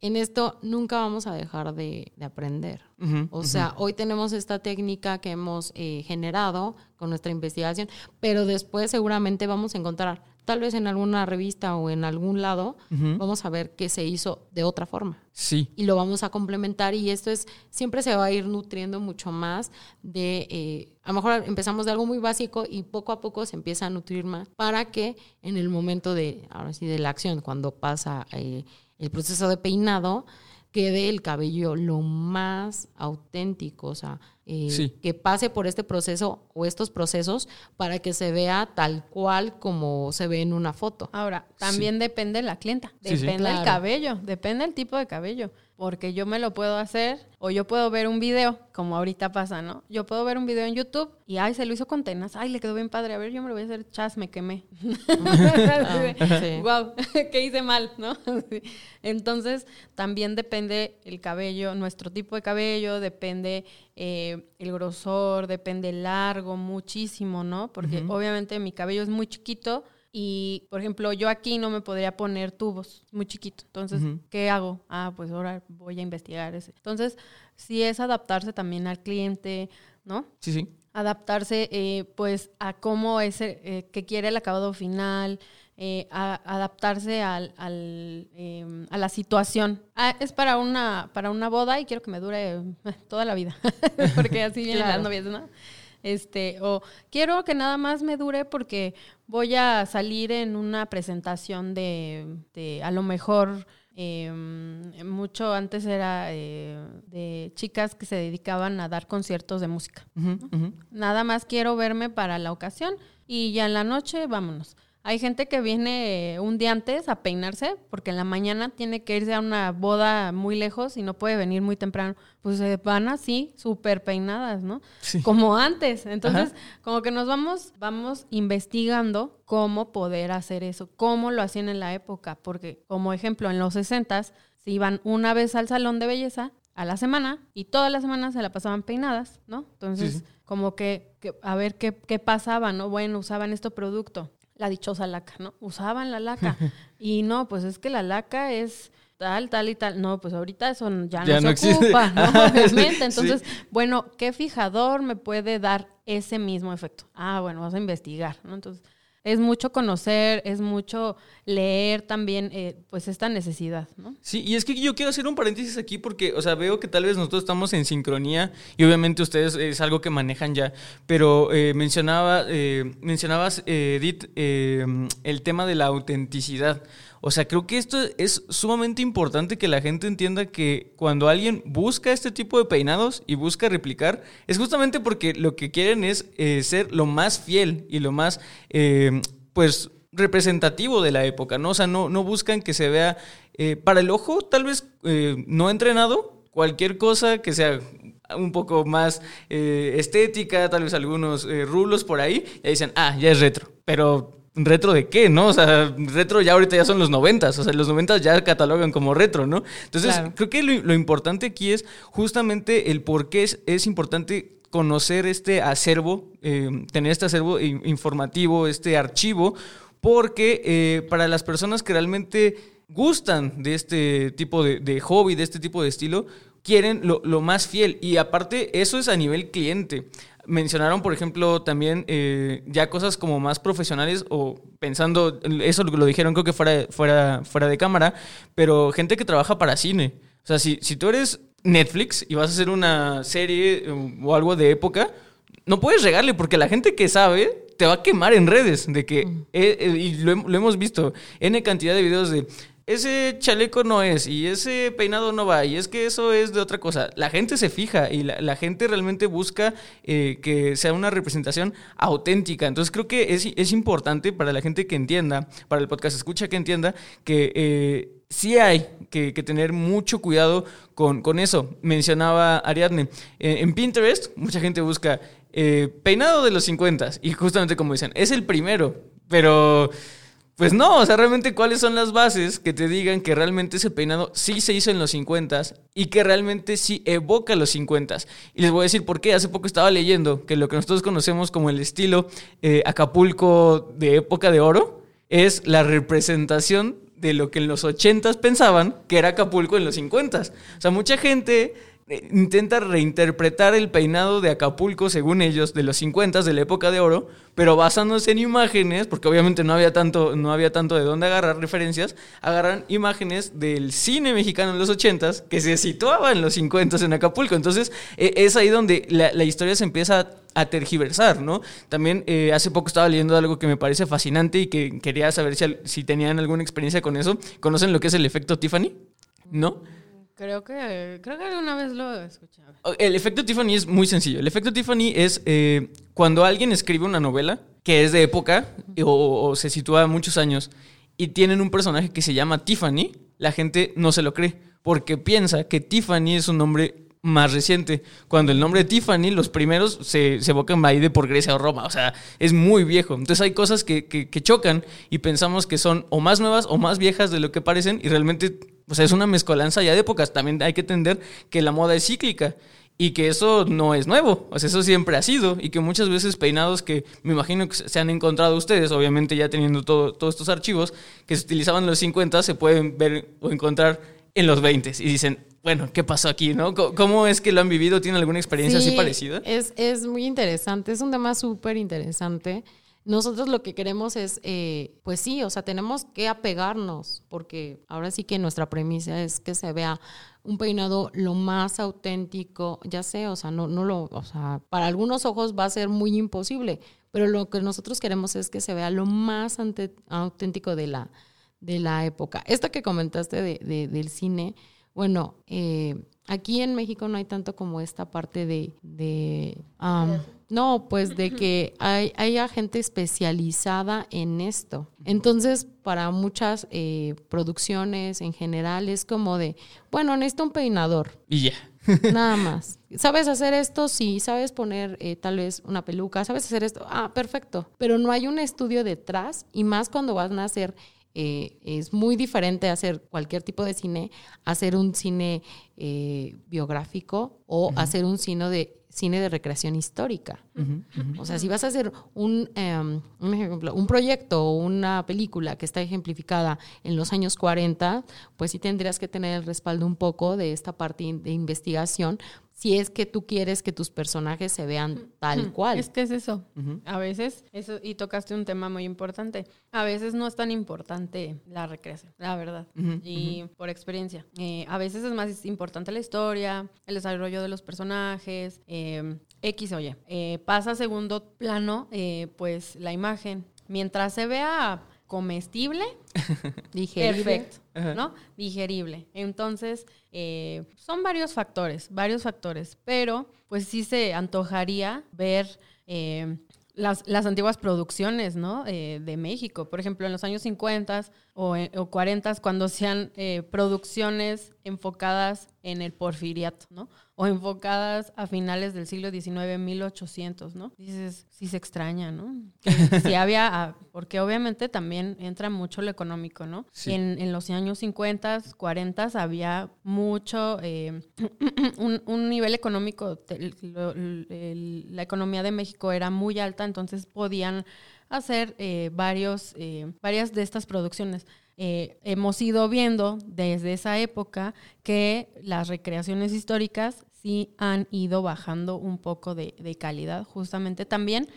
en esto nunca vamos a dejar de, de aprender. O sea, hoy tenemos esta técnica que hemos eh, generado con nuestra investigación, pero después seguramente vamos a encontrar, tal vez en alguna revista o en algún lado, vamos a ver que se hizo de otra forma Sí. y lo vamos a complementar y esto es siempre se va a ir nutriendo mucho más de eh, a lo mejor empezamos de algo muy básico y poco a poco se empieza a nutrir más para que en el momento de ahora sí de la acción cuando pasa eh, el proceso de peinado quede el cabello lo más auténtico, o sea, eh, Sí. que pase por este proceso o estos procesos para que se vea tal cual como se ve en una foto. Ahora, también depende la clienta, Sí, sí. depende el Claro. cabello, depende el tipo de cabello, porque yo me lo puedo hacer o yo puedo ver un video, como ahorita pasa, ¿no? Yo puedo ver un video en YouTube y, ay, se lo hizo con tenas, ay, le quedó bien padre, a ver, yo me lo voy a hacer, chas, me quemé. sí. Wow, ¿qué hice mal, no? Entonces, también depende el cabello, nuestro tipo de cabello, depende eh, el grosor, depende el largo, muchísimo, ¿no? Porque obviamente mi cabello es muy chiquito y, por ejemplo, yo aquí no me podría poner tubos, muy chiquito. Entonces. ¿qué hago? Ah, pues ahora voy a investigar ese. Entonces, sí es adaptarse también al cliente, ¿no? Sí, sí. adaptarse eh, pues a cómo es eh, eh, que quiere el acabado final, eh, a- adaptarse al, al, eh, a la situación. Ah, es para una, para una boda y quiero que me dure eh, toda la vida, porque así vienen Claro. las novias, ¿no? Este, o quiero que nada más me dure porque voy a salir en una presentación de, de a lo mejor eh, mucho antes era eh, de chicas que se dedicaban a dar conciertos de música. Nada más quiero verme para la ocasión y ya en la noche vámonos. Hay gente que viene eh, un día antes a peinarse porque en la mañana tiene que irse a una boda muy lejos y no puede venir muy temprano. Pues se van así, súper peinadas, ¿no? Sí. Como antes. Entonces, como que nos vamos, vamos investigando cómo poder hacer eso, cómo lo hacían en la época. Porque, como ejemplo, en los 60 se iban una vez al salón de belleza a la semana y toda la semana se la pasaban peinadas, ¿no? Entonces, Sí, sí. como que, que a ver qué, qué pasaba, ¿no? Bueno, usaban este producto, la dichosa laca, ¿no? Usaban la laca. y no, pues es que la laca es tal, tal y tal. No, pues ahorita eso ya, Ya no, existe. ocupa, ¿no? Ajá, Obviamente. sí. Entonces, bueno, ¿qué fijador me puede dar ese mismo efecto? Ah, bueno, vas a investigar, ¿no? Entonces, es mucho conocer, es mucho leer también, eh, pues, esta necesidad, ¿no? Sí, y es que yo quiero hacer un paréntesis aquí porque, o sea, veo que tal vez nosotros estamos en sincronía y obviamente ustedes es algo que manejan ya, pero eh, mencionaba, eh, mencionabas, eh, Edith, eh, el tema de la autenticidad. O sea, creo que esto es sumamente importante que la gente entienda que cuando alguien busca este tipo de peinados y busca replicar, es justamente porque lo que quieren es eh, ser lo más fiel y lo más, eh, pues, representativo de la época, ¿no? O sea, no, no buscan que se vea eh, para el ojo, tal vez no entrenado, cualquier cosa que sea un poco más estética, tal vez algunos rulos por ahí, y dicen, ah, ya es retro. Pero retro de qué, ¿no? O sea, retro ya ahorita ya son los noventas, o sea, los noventas ya catalogan como retro, ¿no? Entonces, Claro. creo que lo, lo importante aquí es justamente el por qué es, es importante conocer este acervo, eh, tener este acervo in- informativo, este archivo, porque eh, para las personas que realmente gustan de este tipo de, de hobby, de este tipo de estilo, quieren lo, lo más fiel. Y aparte, eso es a nivel cliente. Mencionaron, por ejemplo, también eh, ya cosas como más profesionales o pensando, eso lo, lo dijeron creo que fuera, fuera, fuera de cámara, pero gente que trabaja para cine. O sea, si, si tú eres Netflix y vas a hacer una serie eh, o algo de época, no puedes regarle porque la gente que sabe te va a quemar en redes de que, eh, eh, y lo, lo hemos visto, N cantidad de videos de ese chaleco no es y ese peinado no va y es que eso es de otra cosa. La gente se fija y la, gente realmente busca eh, que sea una representación auténtica. Entonces creo que es, es importante para la gente que entienda, para el podcast escucha que entienda que... eh, sí hay que, tener mucho cuidado con, con eso. Mencionaba Ariadne, eh, en Pinterest mucha gente busca peinado de los 50 y justamente como dicen, es el primero, pero pues no, o sea, realmente cuáles son las bases que te digan que realmente ese peinado sí se hizo en los 50 y que realmente sí evoca los 50 Y les voy a decir por qué. Hace poco estaba leyendo que lo que nosotros conocemos como el estilo eh, Acapulco de época de oro es la representación de lo que en los 80s pensaban que era Acapulco en los 50s. O sea, mucha gente intenta reinterpretar el peinado de Acapulco, según ellos, de los 50s, de la época de oro, pero basándose en imágenes, porque obviamente no había tanto, no había tanto de dónde agarrar referencias, agarran imágenes del cine mexicano en los 80s que se situaba en los 50s en Acapulco. Entonces, eh, es ahí donde la, la historia se empieza a tergiversar, ¿no? También eh, hace poco estaba leyendo algo que me parece fascinante y que quería saber si, si tenían alguna experiencia con eso. ¿Conocen lo que es el efecto Tiffany? ¿No? Creo que, creo que alguna vez lo escuché. El efecto Tiffany es muy sencillo. El efecto Tiffany es eh, cuando alguien escribe una novela que es de época o, o se sitúa muchos años y tienen un personaje que se llama Tiffany, la gente no se lo cree porque piensa que Tiffany es un nombre más reciente. Cuando el nombre de Tiffany, los primeros se, se evocan ahí de por Grecia o Roma. O sea, es muy viejo. Entonces hay cosas que, que- que chocan y pensamos que son o más nuevas o más viejas de lo que parecen y realmente o sea, es una mezcolanza ya de épocas. También hay que entender que la moda es cíclica y que eso no es nuevo. O sea, eso siempre ha sido y que muchas veces peinados que me imagino que se han encontrado ustedes, obviamente ya teniendo todo- todos estos archivos que se utilizaban en los 50, se pueden ver o encontrar en los 20 y dicen, bueno, ¿qué pasó aquí? ¿no? ¿Cómo- ¿Cómo es que lo han vivido? ¿Tienen alguna experiencia así Sí, parecida? Es, es muy interesante, es un tema súper interesante. Nosotros lo que queremos es, eh, pues sí, o sea, tenemos que apegarnos, porque ahora sí que nuestra premisa es que se vea un peinado lo más auténtico, ya sé, o sea, no, no lo, o sea, para algunos ojos va a ser muy imposible, pero lo que nosotros queremos es que se vea lo más auténtico de la, de la época. Esta que comentaste de, de- del cine, bueno, eh, aquí en México no hay tanto como esta parte de, de am, no, pues de que hay, haya gente especializada en esto. Entonces, para muchas eh, producciones en general es como de, bueno, necesito un peinador, Y ya. Nada más. ¿Sabes hacer esto? Sí. ¿Sabes poner eh, tal vez una peluca? ¿Sabes hacer esto? Ah, perfecto. Pero no hay un estudio detrás y más cuando van a hacer, eh, es muy diferente hacer cualquier tipo de cine, hacer un cine eh, biográfico o hacer un cine de, cine de recreación histórica. O sea, si vas a hacer un, em, un ejemplo, un proyecto o una película que está ejemplificada en los años 40, pues sí tendrías que tener el respaldo un poco de esta parte de investigación si es que tú quieres que tus personajes se vean tal cual. Es que es eso. A veces, eso, y tocaste un tema muy importante. A veces no es tan importante la recreación, la verdad. y por experiencia. Eh, a veces es más importante la historia, el desarrollo de los personajes, eh, X o Y. Eh, pasa a segundo plano, eh, pues la imagen. Mientras se vea comestible, Digerible. Perfecto, ¿no? Digerible. Entonces, eh, son varios factores, varios factores, pero pues sí se antojaría ver eh, las, las antiguas producciones, ¿no? Eh, de México. Por ejemplo, en los años 50 o, o 40, cuando sean eh, producciones enfocadas en el porfiriato, ¿no? O enfocadas a finales del siglo XIX, 1800, ¿no? Dices, sí se extraña, ¿no? Si había, ah, porque obviamente también entra mucho lo económico, ¿no? Sí. En, en los años 50, 40 había mucho, eh, un, un nivel económico, el- la economía de México era muy alta, entonces podían hacer eh, varios, eh, varias de estas producciones. Eh, hemos ido viendo desde esa época que las recreaciones históricas sí han ido bajando un poco de, calidad, justamente también,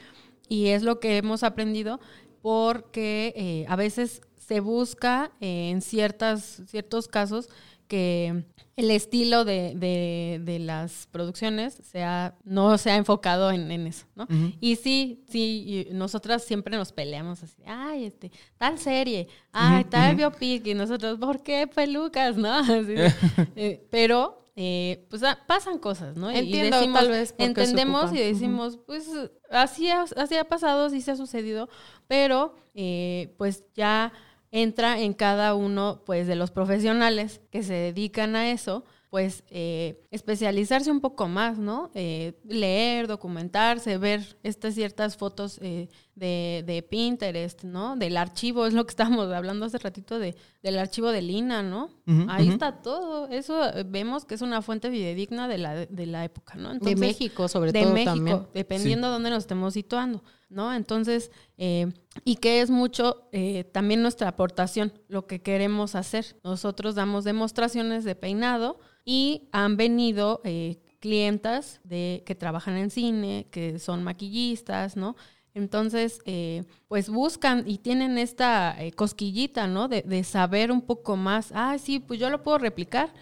y es lo que hemos aprendido porque eh, a veces se busca eh, en ciertas, ciertos casos que el estilo de, de- de las producciones sea, no sea enfocado en, en eso, ¿no? Y sí, sí, y nosotras siempre nos peleamos así, ay, este, tal serie, ay, tal biopic, y nosotros, ¿por qué pelucas, no? Así eh, pero, eh, pues ah, pasan cosas, ¿no? Y- y Entiendo, decimos- tal vez, se Entendemos y decimos, pues así ha, así ha pasado, así se ha sucedido, pero eh, pues ya entra en cada uno pues de los profesionales que se dedican a eso, pues eh, especializarse un poco más, ¿no? Eh, leer, documentarse, ver estas ciertas fotos eh, de, de Pinterest, ¿no? Del archivo, es lo que estábamos hablando hace ratito de, del archivo de Lina, ¿no? Ahí está todo, eso eh, vemos que es una fuente fidedigna de la, de la época, ¿no? de Entonces, México, sobre de todo México, también. dependiendo de dónde nos estemos situando, ¿no? Entonces, eh, y que es mucho eh, también nuestra aportación, lo que queremos hacer. Nosotros damos demostraciones de peinado y han venido eh, clientas de, que trabajan en cine, que son maquillistas, ¿no? Entonces, eh, pues buscan y tienen esta eh, cosquillita, ¿no? De, de saber un poco más. Ah, sí, pues yo lo puedo replicar,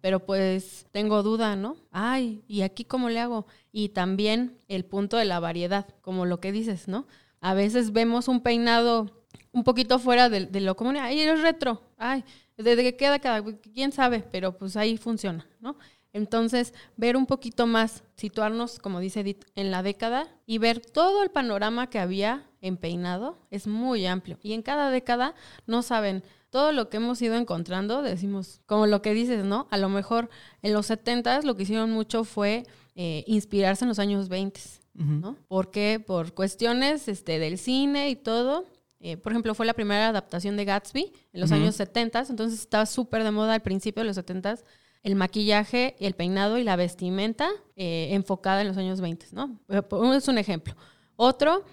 pero pues tengo duda, ¿no? Ay, ¿y aquí cómo le hago? Y también el punto de la variedad, como lo que dices, ¿no? A veces vemos un peinado un poquito fuera de, lo común. Ay, es retro. Ay, ¿desde qué queda cada? ¿Quién sabe? Pero pues ahí funciona, ¿no? Entonces, ver un poquito más, situarnos, como dice Edith, en la década y ver todo el panorama que había en peinado es muy amplio. Y en cada década, no saben, todo lo que hemos ido encontrando, decimos, como lo que dices, ¿no? A lo mejor en los 70 lo que hicieron mucho fue eh, inspirarse en los años 20, ¿no? ¿Por cuestiones este, del cine y todo. Eh, por ejemplo, fue la primera adaptación de Gatsby en los años 70, entonces estaba súper de moda al principio de los 70 el maquillaje, el peinado y la vestimenta eh, enfocada en los años 20, ¿no? Uno es un ejemplo. Otro,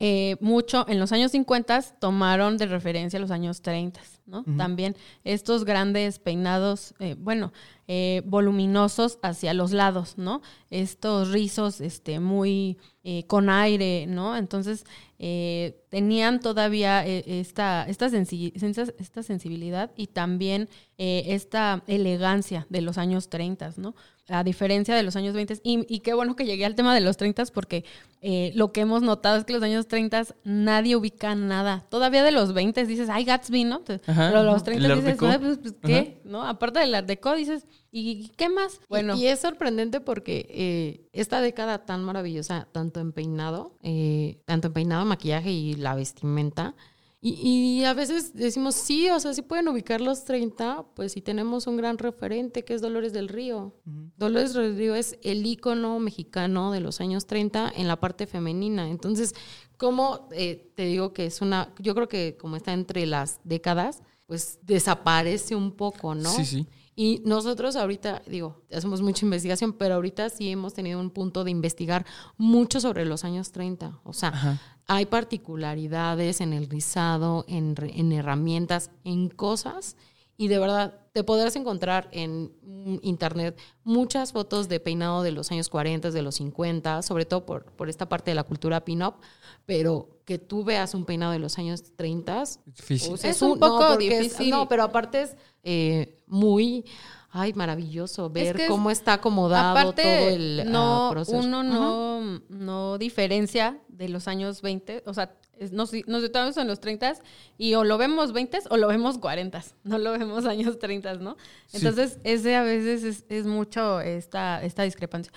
eh, mucho en los años 50 tomaron de referencia los años 30, ¿no? También estos grandes peinados, eh, bueno, eh, voluminosos hacia los lados, ¿no? Estos rizos este, muy eh, con aire, ¿no? Entonces, tenían todavía esta, esta, sensi- esta sensibilidad y también esta elegancia de los años 30, ¿no? A diferencia de los años 20. Y, y qué bueno que llegué al tema de los 30 porque eh, lo que hemos notado es que los años 30 nadie ubica nada. Todavía de los 20 dices, ay, Gatsby, ¿no? Entonces, Ajá, Pero los ajá. 30 El Art dices. "Ay, pues, pues, ¿qué? ¿No? Aparte del Art Deco dices, ¿y qué más? Bueno, Y, y es sorprendente porque eh, esta década tan maravillosa, tanto en peinado, eh, tanto en peinado, maquillaje y la vestimenta, y, y a veces decimos, sí, o sea, sí pueden ubicar los 30, pues sí tenemos un gran referente que es Dolores del Río. Dolores del Río es el ícono mexicano de los años 30 en la parte femenina. Entonces, ¿cómo te digo que es una, yo creo que como está entre las décadas, pues desaparece un poco, ¿no? Sí, sí. Y nosotros ahorita, digo, hacemos mucha investigación, pero ahorita sí hemos tenido un punto de investigar mucho sobre los años 30. O sea, Ajá. Hay particularidades en el rizado, en, en herramientas, en cosas. Y de verdad, te podrás encontrar en mm, internet muchas fotos de peinado de los años 40, de los 50, sobre todo por, por esta parte de la cultura pin-up, pero que tú veas un peinado de los años 30, Difícil. o sea, Es un poco es- difícil. no, pero aparte es eh, muy, ay, maravilloso ver que cómo está acomodado Aparte, todo el ah, no, proceso. uno Ajá. no, no diferencia de los años 20, o sea, nos, nos situamos en los 30 y o lo vemos 20 o lo vemos 40, no lo vemos años 30, ¿no? Sí. Entonces, ese a veces es, es mucho esta, esta discrepancia.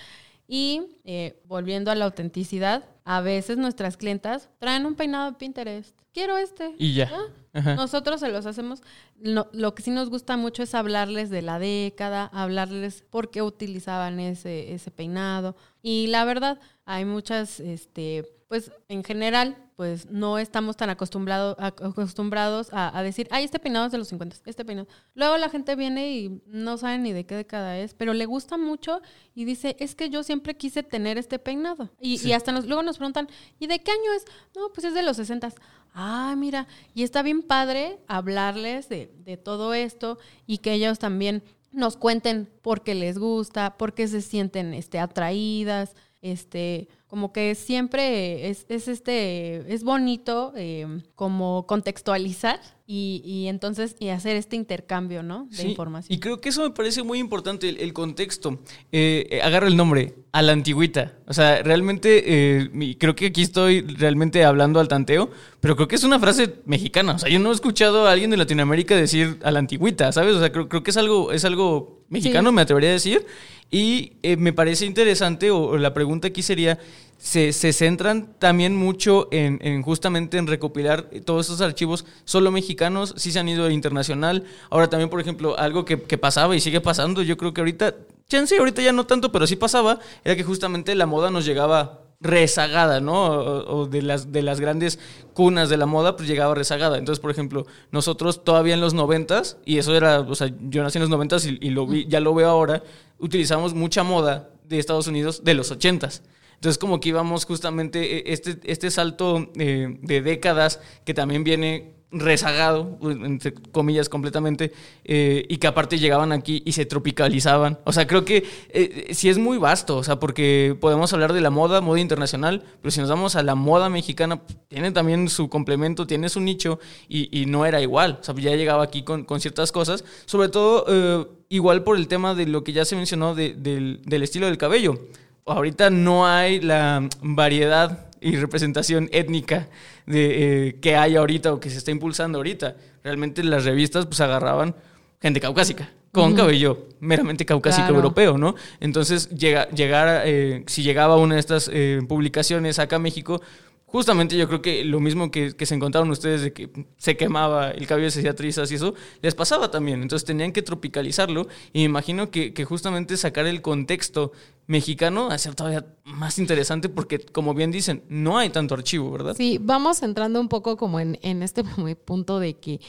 Y eh, volviendo a la autenticidad, a veces nuestras clientas traen un peinado de Pinterest. Quiero este. Y ya. Ah, nosotros se los hacemos. Lo, lo que sí nos gusta mucho es hablarles de la década, hablarles por qué utilizaban ese, ese peinado. Y la verdad, hay muchas, este, pues en general, pues no estamos tan acostumbrado, ac- acostumbrados a, a decir, ay, este peinado es de los 50, este peinado. Luego la gente viene y no sabe ni de qué década es, pero le gusta mucho y dice, es que yo siempre quise tener este peinado. Y, y hasta nos, luego nos preguntan, ¿y de qué año es? No, pues es de los 60. Ah, mira, y está bien padre hablarles de, de todo esto y que ellos también nos cuenten por qué les gusta, por qué se sienten este, atraídas, este, como que siempre es, es este, es bonito eh, como contextualizar y, y entonces y hacer este intercambio, ¿no? De Sí, información. Y creo que eso me parece muy importante, el, el contexto. Eh, eh, agarra el nombre, a la antigüita. O sea, realmente, eh, creo que aquí estoy realmente hablando al tanteo, pero creo que es una frase mexicana. O sea, yo no he escuchado a alguien de Latinoamérica decir a la antigüita, ¿sabes? O sea, creo, creo que es algo, es algo mexicano, Sí. me atrevería a decir. Y eh, me parece interesante, o, la pregunta aquí sería, se, se centran también mucho en, en justamente en recopilar todos esos archivos solo mexicanos, sí se han ido internacional. Ahora también, por ejemplo, algo que, que pasaba y sigue pasando, yo creo que ahorita, chance, ahorita ya no tanto, pero sí pasaba, era que justamente la moda nos llegaba rezagada, ¿no? O, o de, las, de las grandes cunas de la moda, pues llegaba rezagada. Entonces, por ejemplo, nosotros todavía en los noventas, y eso era, o sea, yo nací en los noventas y, lo vi, ya lo veo ahora, utilizamos mucha moda de Estados Unidos de los ochentas. Entonces, como que íbamos justamente eh, este, este salto eh, de décadas que también viene rezagado, entre comillas, completamente, eh, y que aparte llegaban aquí y se tropicalizaban. O sea, creo que eh, sí es muy vasto, o sea, porque podemos hablar de la moda, moda internacional, pero si nos vamos a la moda mexicana, tiene también su complemento, tiene su nicho, y, y no era igual. O sea, ya llegaba aquí con, con ciertas cosas, sobre todo eh, igual por el tema de lo que ya se mencionó de- del, del estilo del cabello ahorita no hay la variedad y representación étnica de, eh, que hay ahorita o que se está impulsando ahorita. Realmente las revistas pues agarraban gente caucásica con cabello meramente caucásico Claro. europeo, ¿no? Entonces llega, llegar, eh, si llegaba una de estas eh, publicaciones acá a México, justamente yo creo que lo mismo que, que se encontraron ustedes de que se quemaba el cabello, se hacía trizas y eso, les pasaba también. Entonces tenían que tropicalizarlo y me imagino que, que justamente sacar el contexto mexicano a ser todavía más interesante porque, como bien dicen, no hay tanto archivo, ¿verdad? Sí, vamos entrando un poco como en, en este punto de que,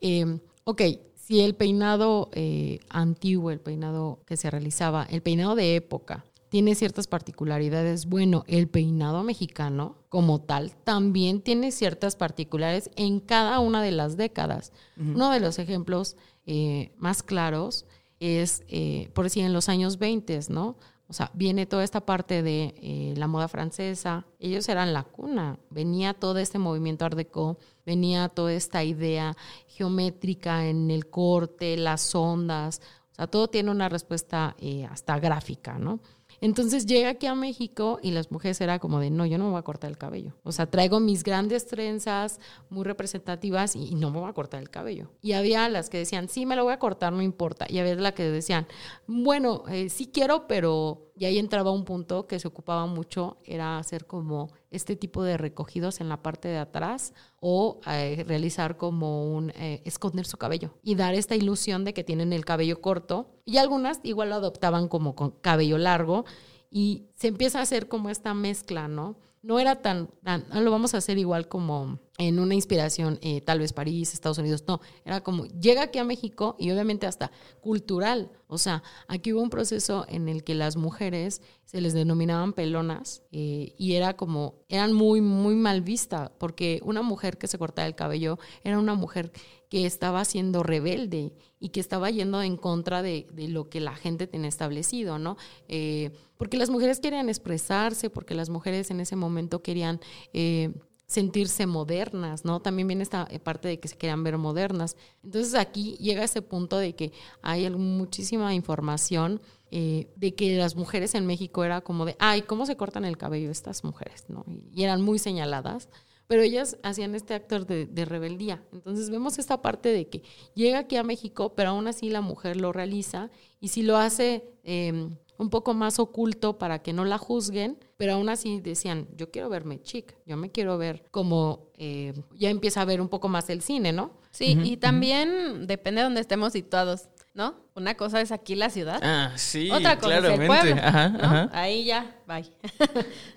eh, ok, si el peinado eh, antiguo, el peinado que se realizaba, el peinado de época, tiene ciertas particularidades, bueno, el peinado mexicano como tal también tiene ciertas particularidades en cada una de las décadas. Uno de los ejemplos eh, más claros es, eh, por decir, en los años 20, ¿no? O sea, viene toda esta parte de eh, la moda francesa. Ellos eran la cuna. Venía todo este movimiento Art Deco, venía toda esta idea geométrica en el corte, las ondas. O sea, todo tiene una respuesta eh, hasta gráfica, ¿no? Entonces llega aquí a México y las mujeres era como de, no, yo no me voy a cortar el cabello. O sea, traigo mis grandes trenzas muy representativas y, no me voy a cortar el cabello. Y había las que decían, sí, me lo voy a cortar, no importa. Y había las que decían, bueno, eh, sí quiero, pero... Y ahí entraba un punto que se ocupaba mucho, era hacer como este tipo de recogidos en la parte de atrás o eh, realizar como un eh, esconder su cabello y dar esta ilusión de que tienen el cabello corto. Y algunas igual lo adoptaban como con cabello largo y se empieza a hacer como esta mezcla, ¿no? No era tan, tan "Ah, lo vamos a hacer igual como en una inspiración, eh, tal vez París, Estados Unidos, no, era como llega aquí a México y obviamente hasta cultural, o sea, aquí hubo un proceso en el que las mujeres se les denominaban pelonas eh, y era como, eran muy, muy mal vista, porque una mujer que se cortaba el cabello era una mujer que estaba siendo rebelde y que estaba yendo en contra de, de lo que la gente tenía establecido, ¿no? Eh, porque las mujeres querían expresarse, porque las mujeres en ese momento querían... sentirse modernas, ¿no? También viene esta parte de que se quieran ver modernas. Entonces aquí llega ese punto de que hay muchísima información eh, de que las mujeres en México era como de, ay, ¿cómo se cortan el cabello estas mujeres? ¿no? Y eran muy señaladas, pero ellas hacían este acto de, rebeldía. Entonces vemos esta parte de que llega aquí a México, pero aún así la mujer lo realiza y si lo hace... Eh, un poco más oculto para que no la juzguen, pero aún así decían, yo quiero verme chic, yo me quiero ver como, eh, ya empieza a ver un poco más el cine, ¿no? Sí, y también depende de dónde estemos situados, ¿no? Una cosa es aquí la ciudad. Ah, sí, Otra cosa es el claramente. pueblo. Ajá, ¿no? ajá. Ahí ya, bye. Sí,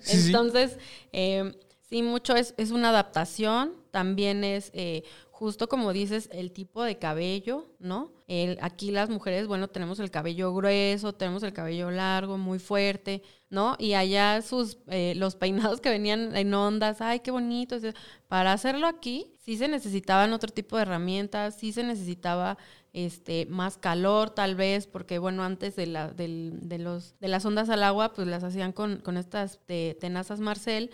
sí. Entonces, eh, sí, mucho es, es una adaptación. También es, eh, justo como dices, el tipo de cabello, ¿no? El, aquí las mujeres, bueno, tenemos el cabello grueso, tenemos el cabello largo, muy fuerte, ¿no? Y allá sus, eh, los peinados que venían en ondas, ay, qué bonito. Para hacerlo aquí, sí se necesitaban otro tipo de herramientas, sí se necesitaba este más calor tal vez porque bueno antes de la del- de los de las ondas al agua pues las hacían con, con estas te- tenazas Marcel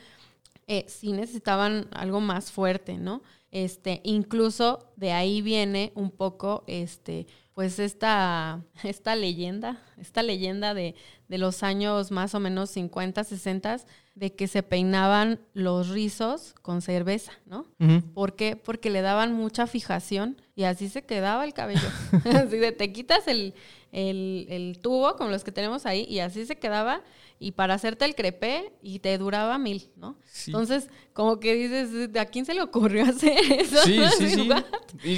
eh, sí necesitaban algo más fuerte no este incluso de ahí viene un poco este pues esta esta leyenda esta leyenda de de los años más o menos 50 60 de que se peinaban los rizos con cerveza no. ¿Por qué? Porque le daban mucha fijación y así se quedaba el cabello. así de te quitas el, el, el tubo como los que tenemos ahí y así se quedaba y para hacerte el crepé y te duraba mil, ¿no? Sí. Entonces, como que dices, ¿a quién se le ocurrió hacer eso? Sí, sí, sí.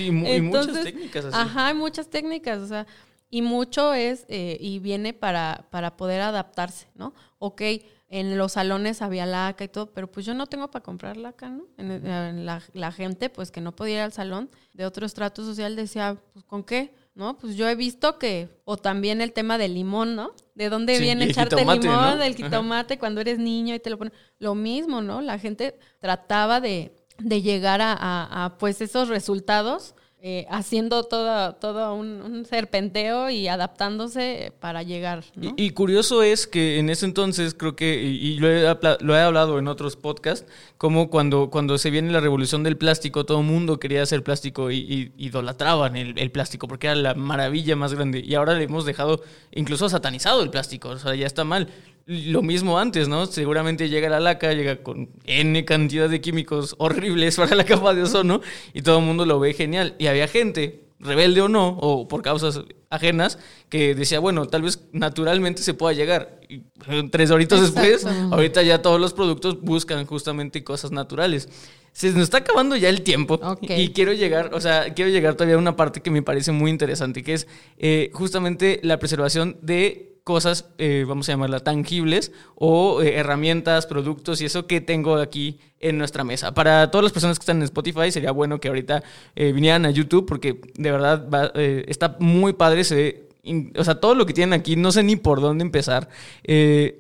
Y, mu- y muchas técnicas así. Ajá, hay muchas técnicas, o sea, y mucho es, eh, y viene para, para poder adaptarse, ¿no? Ok, en los salones había laca y todo, pero pues yo no tengo para comprar laca, ¿no? En, en la, la gente, pues que no podía ir al salón de otro estrato social decía, pues ¿con qué? ¿No? Pues yo he visto que, o también el tema del limón, ¿no? ¿De dónde Sí, viene el echarte jitomate, limón, ¿no? del Ajá. jitomate cuando eres niño y te lo ponen? Lo mismo, ¿no? La gente trataba de, de llegar a, a- a, pues esos resultados eh, haciendo todo, todo un, serpenteo y adaptándose para llegar. Y, curioso es que en ese entonces creo que, y, lo, he, lo he hablado en otros podcasts, como cuando, cuando se viene la revolución del plástico, todo el mundo quería hacer plástico y, y idolatraban el, el plástico porque era la maravilla más grande. Y ahora le hemos dejado incluso satanizado el plástico, o sea, ya está mal. Lo mismo antes, ¿no? Seguramente llega la laca, llega con N cantidad de químicos horribles para la capa de ozono y todo el mundo lo ve genial. Y había gente, rebelde o no, o por causas ajenas, que decía, bueno, tal vez naturalmente se pueda llegar. Y tres horitos después, ahorita ya todos los productos buscan justamente cosas naturales. Se nos está acabando ya el tiempo y quiero llegar, o sea, quiero llegar todavía a una parte que me parece muy interesante, que es eh, justamente la preservación de cosas, eh, vamos a llamarla tangibles, o eh, herramientas, productos y eso que tengo aquí en nuestra mesa. Para todas las personas que están en Spotify, sería bueno que ahorita eh, vinieran a YouTube, porque de verdad va, está muy padre, o sea, todo lo que tienen aquí, no sé ni por dónde empezar.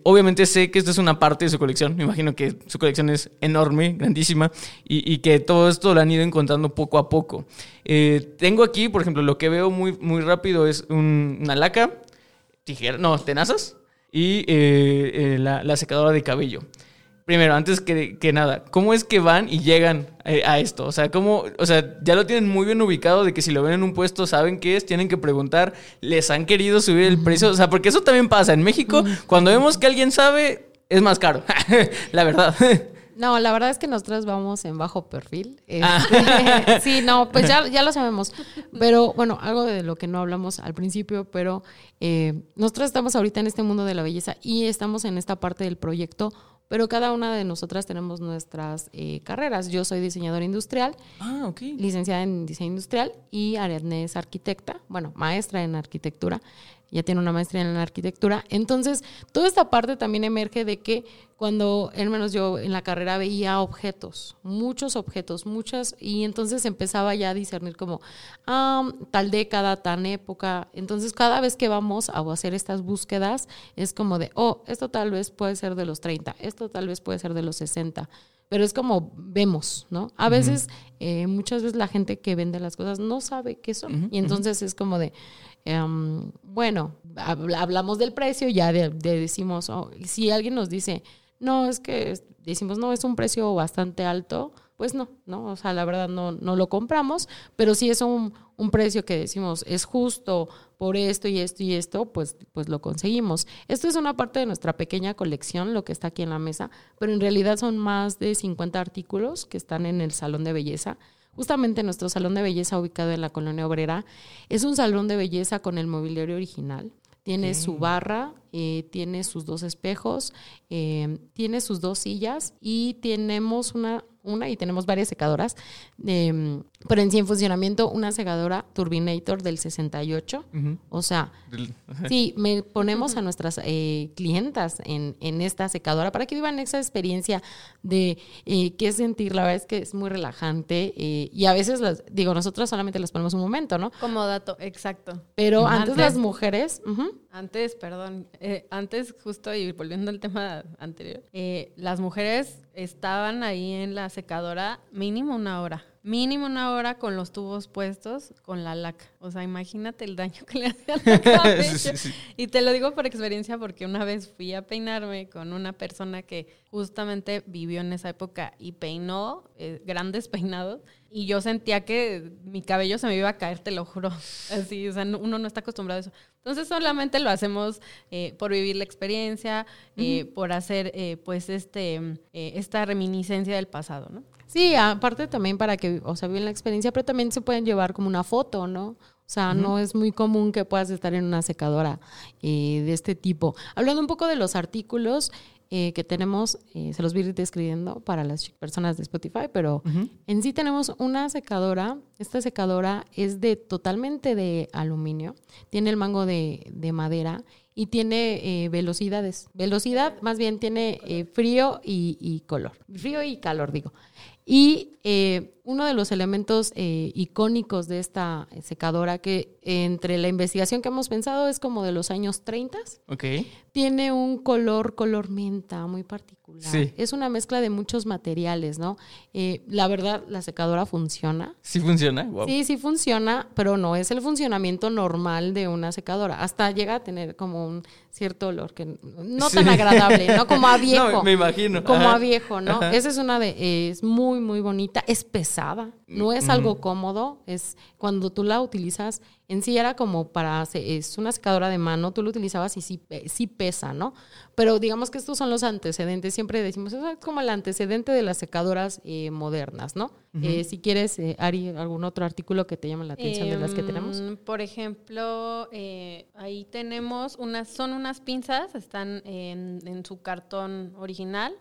Obviamente sé que esto es una parte de su colección. Me imagino que su colección es enorme, grandísima, y, que todo esto lo han ido encontrando poco a poco. Tengo aquí, por ejemplo, lo que veo muy, muy rápido es un- una laca, tijera, no, tenazas, y eh, eh, la, la secadora de cabello. Primero, antes que, que nada, ¿cómo es que van y llegan eh, a esto? O sea, ¿cómo, o sea, ya lo tienen muy bien ubicado de que si lo ven en un puesto saben qué es, tienen que preguntar, les han querido subir el precio, o sea, porque eso también pasa en México, cuando vemos que alguien sabe, es más caro, la verdad. No, la verdad es que nosotros vamos en bajo perfil. Ah. Este, sí, no, pues ya, ya lo sabemos. Pero bueno, algo de lo que no hablamos al principio, pero eh, nosotros estamos ahorita en este mundo de la belleza y estamos en esta parte del proyecto, pero cada una de nosotras tenemos nuestras eh, carreras. Yo soy diseñadora industrial, ah, licenciada en diseño industrial y Ariadne es arquitecta, bueno, maestra en arquitectura, ya tiene una maestría en la arquitectura. Entonces, toda esta parte también emerge de que cuando, al menos yo en la carrera veía objetos, muchos objetos, muchas, y entonces empezaba ya a discernir como ah, tal década, tan época. Entonces, cada vez que vamos a hacer estas búsquedas, es como de, oh, esto tal vez puede ser de los 30, esto tal vez puede ser de los 60 pero es como vemos, ¿no? A veces, eh, muchas veces la gente que vende las cosas no sabe qué son. y entonces es como de, em, bueno, hab- hablamos del precio, ya de, de decimos, oh, si alguien nos dice, no, es que decimos, no, es un precio bastante alto, pues no, ¿no? O sea, la verdad no, no lo compramos, pero si es un, un precio que decimos es justo por esto y esto y esto, pues, pues lo conseguimos. Esto es una parte de nuestra pequeña colección, lo que está aquí en la mesa, pero en realidad son más de 50 artículos que están en el salón de belleza. Justamente nuestro salón de belleza ubicado en la colonia obrera es un salón de belleza con el mobiliario original. Tiene su barra, eh, tiene sus dos espejos, eh, tiene sus dos sillas y tenemos una, una y tenemos varias secadoras, eh, pero en sí en funcionamiento una secadora Turbinator del 68. Ujú. O sea, Del- Sí, me ponemos a nuestras eh, clientas en, en esta secadora para que vivan esa experiencia de eh, qué sentir. La verdad es que es muy relajante eh, y a veces, las, digo, nosotros solamente las ponemos un momento, ¿no? Como dato, exacto. Pero antes, Antes- las mujeres, Antes, perdón, eh, antes justo y volviendo al tema anterior, eh, las mujeres estaban ahí en la secadora mínimo una hora. Mínimo una hora con los tubos puestos, con la laca. O sea, imagínate el daño que le hacía al cabello. Sí, sí, sí. Y te lo digo por experiencia porque una vez fui a peinarme con una persona que justamente vivió en esa época y peinó eh, grandes peinados y yo sentía que mi cabello se me iba a caer, te lo juro. Así, o sea, no- uno no está acostumbrado a eso. Entonces solamente lo hacemos eh, por vivir la experiencia, eh, por hacer eh, pues este esta reminiscencia del pasado, ¿no? Sí, aparte también para que, o sea, viven la experiencia, pero también se pueden llevar como una foto, ¿no? O sea, no es muy común que puedas estar en una secadora eh, de este tipo. Hablando un poco de los artículos eh, que tenemos, eh, se los voy a ir describiendo para las personas de Spotify, pero en sí tenemos una secadora. Esta secadora es de totalmente de aluminio, tiene el mango de, de madera y tiene eh, velocidades. Velocidad, más bien tiene eh, frío y, y color. Frío y calor, digo. Y eh, uno de los elementos eh, icónicos de esta secadora, que entre la investigación que hemos pensado es como de los años 30, Ok. tiene un color, color menta muy particular. Sí. Es una mezcla de muchos materiales, ¿no? La verdad, la secadora funciona. ¿Sí funciona? Wow. Sí, sí funciona, pero no es el funcionamiento normal de una secadora. Hasta llega a tener como un cierto olor que no Sí. tan agradable, ¿no? Como a viejo. No, me imagino. Como Ajá. a viejo, ¿no? Ajá. Esa es una de, eh, es muy, muy bonita, es pesada, no es algo cómodo, es cuando tú la utilizas, en sí era como para, es una secadora de mano, tú lo utilizabas y sí, pe- sí pesa, ¿no? Pero digamos que estos son los antecedentes, siempre decimos, eso es como el antecedente de las secadoras eh, modernas, ¿no? Eh, si quieres, eh, Ari, algún otro artículo que te llame la atención de las que tenemos. Em, Por ejemplo, eh, ahí tenemos unas, son unas pinzas, están en, en su cartón original.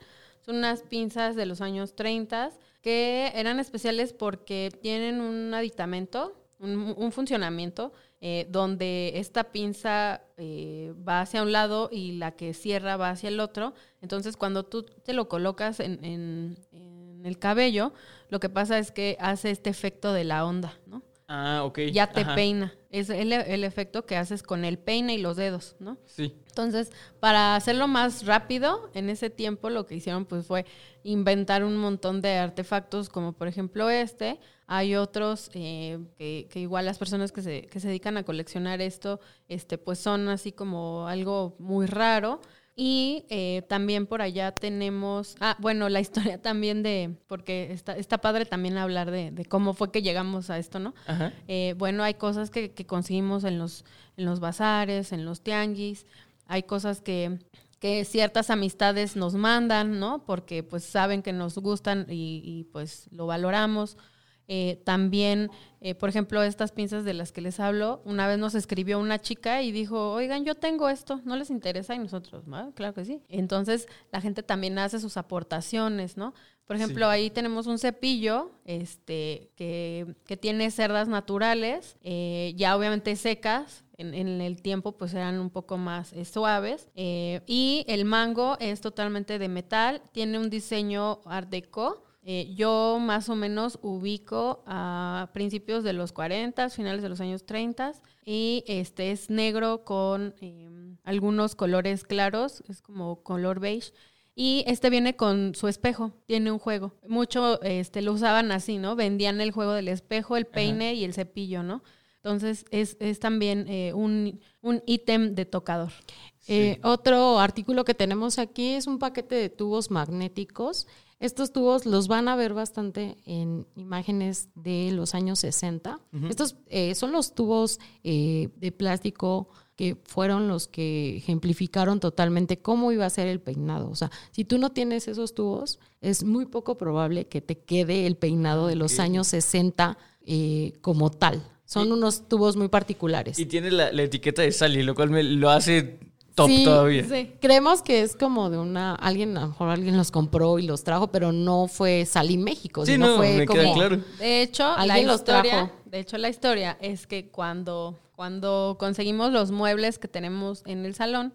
Son unas pinzas de los años 30 que eran especiales porque tienen un aditamento, un, un funcionamiento, eh, donde esta pinza eh, va hacia un lado y la que cierra va hacia el otro. Entonces, cuando tú te lo colocas en, en- en el cabello, lo que pasa es que hace este efecto de la onda, ¿no? Ah, ok. ya te Ajá. peina. Es el, el efecto que haces con el peine y los dedos, ¿no? Sí. Entonces, para hacerlo más rápido, en ese tiempo lo que hicieron pues fue inventar un montón de artefactos, como por ejemplo este. Hay otros eh, que, que igual las personas que se, que se dedican a coleccionar esto, este, pues son así como algo muy raro. Y eh, también por allá tenemos, ah, bueno, la historia también de, porque está, está padre también hablar de, de cómo fue que llegamos a esto, ¿no? Ajá. Eh, bueno, hay cosas que, que conseguimos en los, en los bazares, en los tianguis, hay cosas que, que ciertas amistades nos mandan, ¿no? Porque pues saben que nos gustan y, y, pues lo valoramos. Eh, también, eh, por ejemplo, estas pinzas de las que les hablo, una vez nos escribió una chica y dijo, oigan, yo tengo esto, ¿no les interesa? Y nosotros, "Ah, claro que sí. Entonces, la gente también hace sus aportaciones, ¿no? Por ejemplo, Sí. ahí tenemos un cepillo este, que, que tiene cerdas naturales, eh, ya obviamente secas. En, en el tiempo pues eran un poco más eh, suaves. eh, y el mango es totalmente de metal, tiene un diseño art deco. Eh, yo más o menos ubico a principios de los 40, finales de los años 30 y este es negro con eh, algunos colores claros, es como color beige. Y este viene con su espejo, tiene un juego. Mucho este, lo usaban así, ¿no? Vendían el juego del espejo, el peine y el cepillo, ¿no? Entonces es, es también eh, un un ítem de tocador. Eh, otro artículo que tenemos aquí es un paquete de tubos magnéticos. Estos tubos los van a ver bastante en imágenes de los años 60. Estos eh, son los tubos eh, de plástico que fueron los que ejemplificaron totalmente cómo iba a ser el peinado. O sea, si tú no tienes esos tubos, es muy poco probable que te quede el peinado de los años 60 eh, como tal. Son unos tubos muy particulares. Y tiene la, la etiqueta de Sally, lo cual me lo hace top Sí, todavía. Sí. Creemos que es como de una, alguien, a lo mejor alguien los compró y los trajo, pero no fue Salí México, Sí, sino no, fue me como queda claro. De hecho, la Alguien los historia, trajo. de hecho, la historia es que cuando, cuando conseguimos los muebles que tenemos en el salón,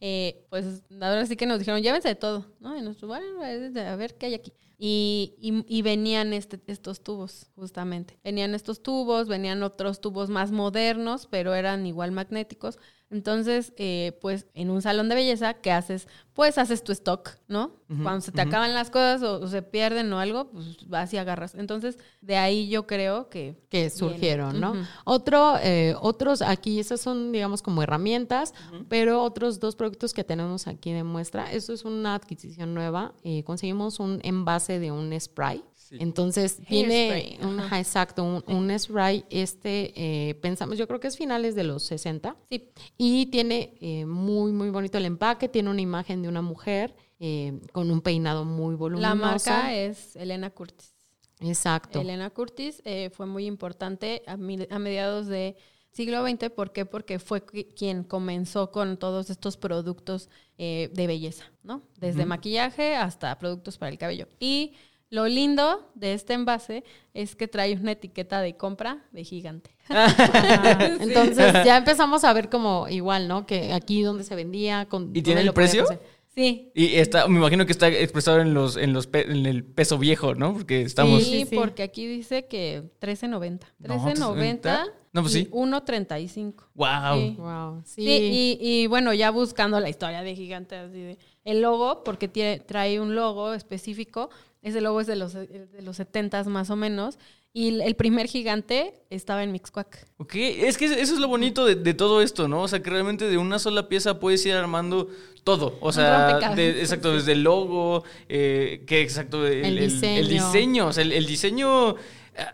eh, pues ahora sí que nos dijeron, llévense de todo, ¿no? Y nosotros, bueno, a ver qué hay aquí. Y, y- y venían este, estos tubos, justamente. Venían estos tubos, venían otros tubos más modernos, pero eran igual magnéticos. Entonces, eh, pues en un salón de belleza, ¿qué haces? Pues haces tu stock, ¿no? Cuando se te acaban las cosas o, o se pierden o algo, pues vas y agarras. Entonces, de ahí yo creo que... que viene. surgieron, ¿no? Ujú. Otro, eh, otros aquí, esas son, digamos, como herramientas, pero otros dos productos que tenemos aquí de muestra, eso es una adquisición nueva. eh, conseguimos un envase de un spray. Entonces tiene un, ajá, exacto, un, un spray, este, eh, pensamos, yo creo que es finales de los 60. Sí, Y tiene eh, muy, muy bonito el empaque. Tiene una imagen de una mujer eh, con un peinado muy voluminoso. la marca es Elena Curtis. Exacto. Elena Curtis eh, fue muy importante a, mi- a mediados de siglo XX. ¿Por qué? Porque fue qui- quien comenzó con todos estos productos eh, de belleza, ¿no? Desde maquillaje hasta productos para el cabello. Y lo lindo de este envase es que trae una etiqueta de compra de gigante. Ah, Entonces ya empezamos a ver como igual, ¿no? Que aquí donde se vendía. Con, ¿Y tiene el precio? Sí. Y está, me imagino que está expresado en los, en los pe- en el peso viejo, ¿no? Porque estamos. Sí, Sí, sí. porque aquí dice que 13.90. No, 13.90 No, pues y sí. 1.35. Wow. Sí. Wow. Sí. Sí, y, y bueno, ya buscando la historia de Gigante, así de el logo, porque tiene, trae un logo específico. Ese logo es de los, de los 70 más o menos. Y el- primer gigante estaba en Mixcoac. Ok, es que eso es lo bonito de, de todo esto, ¿no? O sea, que realmente de una sola pieza puedes ir armando todo. O sea, de- exacto, desde el logo, eh, que exacto, el, El el- diseño. el diseño. O sea, el, el diseño.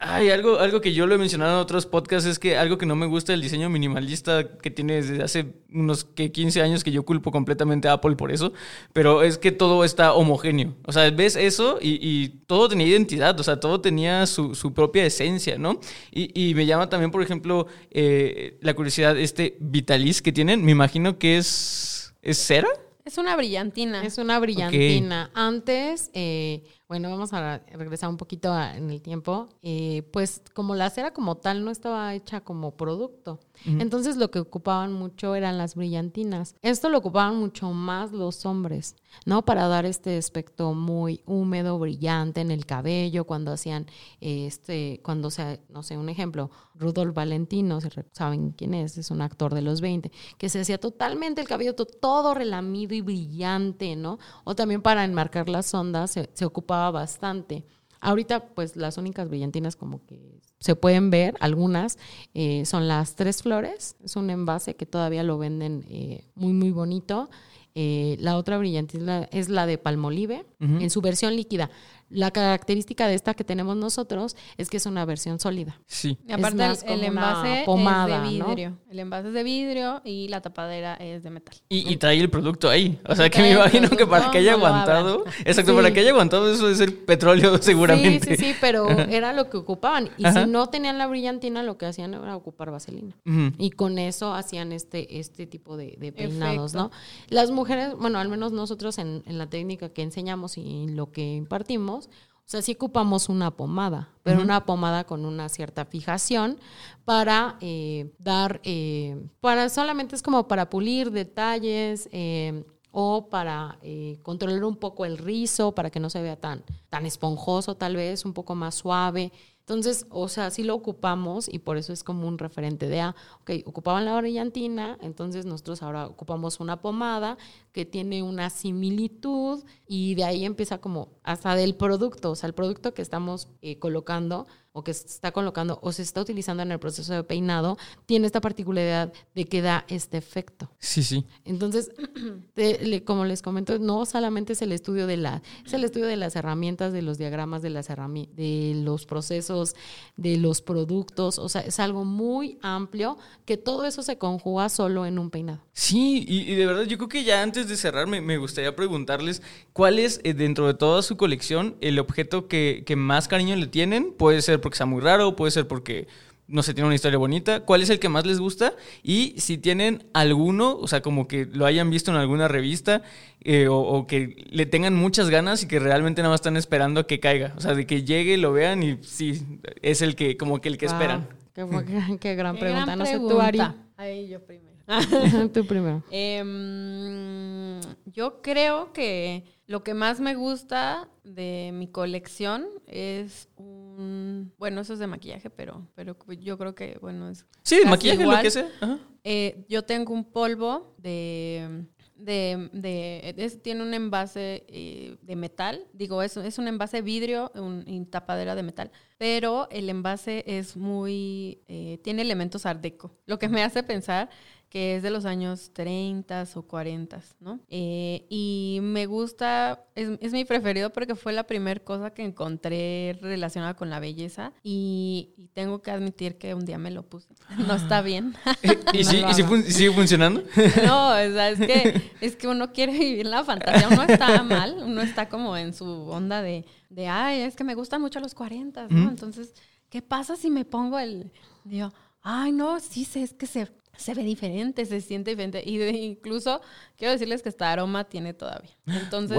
Hay algo, algo que yo lo he mencionado en otros podcasts, es que algo que no me gusta del diseño minimalista que tiene desde hace unos que 15 años que yo culpo completamente a Apple por eso, pero es que todo está homogéneo. O sea, ves eso y, y todo tenía identidad, o sea, todo tenía su, su propia esencia, ¿no? Y, y me llama también, por ejemplo, eh, la curiosidad, este Vitalis que tienen, me imagino que es, ¿es cera. Es una brillantina. Es una brillantina. Antes, eh, bueno, vamos a regresar un poquito a- en el tiempo. eh, pues como la cera como tal no estaba hecha como producto. Entonces lo que ocupaban mucho eran las brillantinas. Esto lo ocupaban mucho más los hombres, ¿no? Para dar este aspecto muy húmedo, brillante en el cabello, cuando hacían este, cuando se, no sé, un ejemplo, Rudolf Valentino, saben quién es, es un actor de los 20, que se hacía totalmente el cabello to- todo relamido y brillante, ¿no? O también para enmarcar las ondas se, se ocupaba bastante. Ahorita, pues las únicas brillantinas como que se pueden ver, algunas, eh, son las tres flores. Es un envase que todavía lo venden eh, muy, muy bonito. Eh, la otra brillantina es la de Palmolive, en su versión líquida. La característica de esta que tenemos nosotros es que es una versión sólida. Sí. Y aparte, más el, el como una envase pomada, es de ¿no? vidrio. El envase es de vidrio y la tapadera es de metal. Y, y trae el producto ahí. O sea, que me el imagino que para que haya aguantado. Exacto, Sí. para que haya aguantado eso de ser petróleo seguramente. Sí, sí, sí, pero era lo que ocupaban. Y Ajá. si no tenían la brillantina, lo que hacían era ocupar vaselina. Y con eso hacían este, este tipo de, de peinados, Efecto. ¿no? Las mujeres, bueno, al menos nosotros en, en la técnica que enseñamos y lo que impartimos, o sea, sí ocupamos una pomada, pero una pomada con una cierta fijación para eh, dar, eh, para solamente es como para pulir detalles eh, o para eh, controlar un poco el rizo, para que no se vea tan, tan esponjoso tal vez, un poco más suave. Entonces, o sea, sí lo ocupamos y por eso es como un referente de, ah, ok, ocupaban la brillantina, entonces nosotros ahora ocupamos una pomada que tiene una similitud y de ahí empieza como hasta del producto, o sea, el producto que estamos eh, colocando o que se está colocando o se está utilizando en el proceso de peinado tiene esta particularidad de que da este efecto. Sí, sí. Entonces, te- le- como les comento, no solamente es el estudio de la, es el estudio de las herramientas, de los diagramas, de las de los procesos, de los productos, o sea, es algo muy amplio que todo eso se conjuga solo en un peinado. Sí, y, y de verdad yo creo que ya antes de cerrar me, me gustaría preguntarles cuál es eh, dentro de toda su colección el objeto que, que más cariño le tienen. Puede ser porque sea muy raro, puede ser porque no sé, tiene una historia bonita, cuál es el que más les gusta y si tienen alguno, o sea, como que lo hayan visto en alguna revista eh, o, o que le tengan muchas ganas y que realmente nada más están esperando a que caiga, o sea, de que llegue, lo vean y sí, es el que, como que el que Wow, esperan. Qué, gran Qué pregunta. gran no sé, tú. Ari. Ahí yo primero. tú primero. Em, yo creo que lo que más me gusta de mi colección es un... Bueno, eso es de maquillaje, pero, pero yo creo que, bueno, es... Sí, maquillaje, lo igual. que sea. Ajá. Eh, yo tengo un polvo de... de, de- es- tiene un envase eh, de metal, digo, es, es un envase vidrio un- y tapadera de metal, pero el envase es muy, eh, tiene elementos art deco, lo que me hace pensar que es de los años 30 o 40, ¿no? Eh, y me gusta, es, es mi preferido porque fue la primera cosa que encontré relacionada con la belleza y, y tengo que admitir que un día me lo puse. No está bien. ¿Y, sí, y sí fun- sigue funcionando? No, o sea, es que, es que uno quiere vivir la fantasía. Uno está mal, uno está como en su onda de, de ay, es que me gustan mucho los 40, ¿no? Entonces, ¿qué pasa si me pongo el. Digo, ay, no, sí, sé, es que se, se ve diferente, se siente diferente. Y de- incluso quiero decirles que esta aroma tiene todavía. Entonces,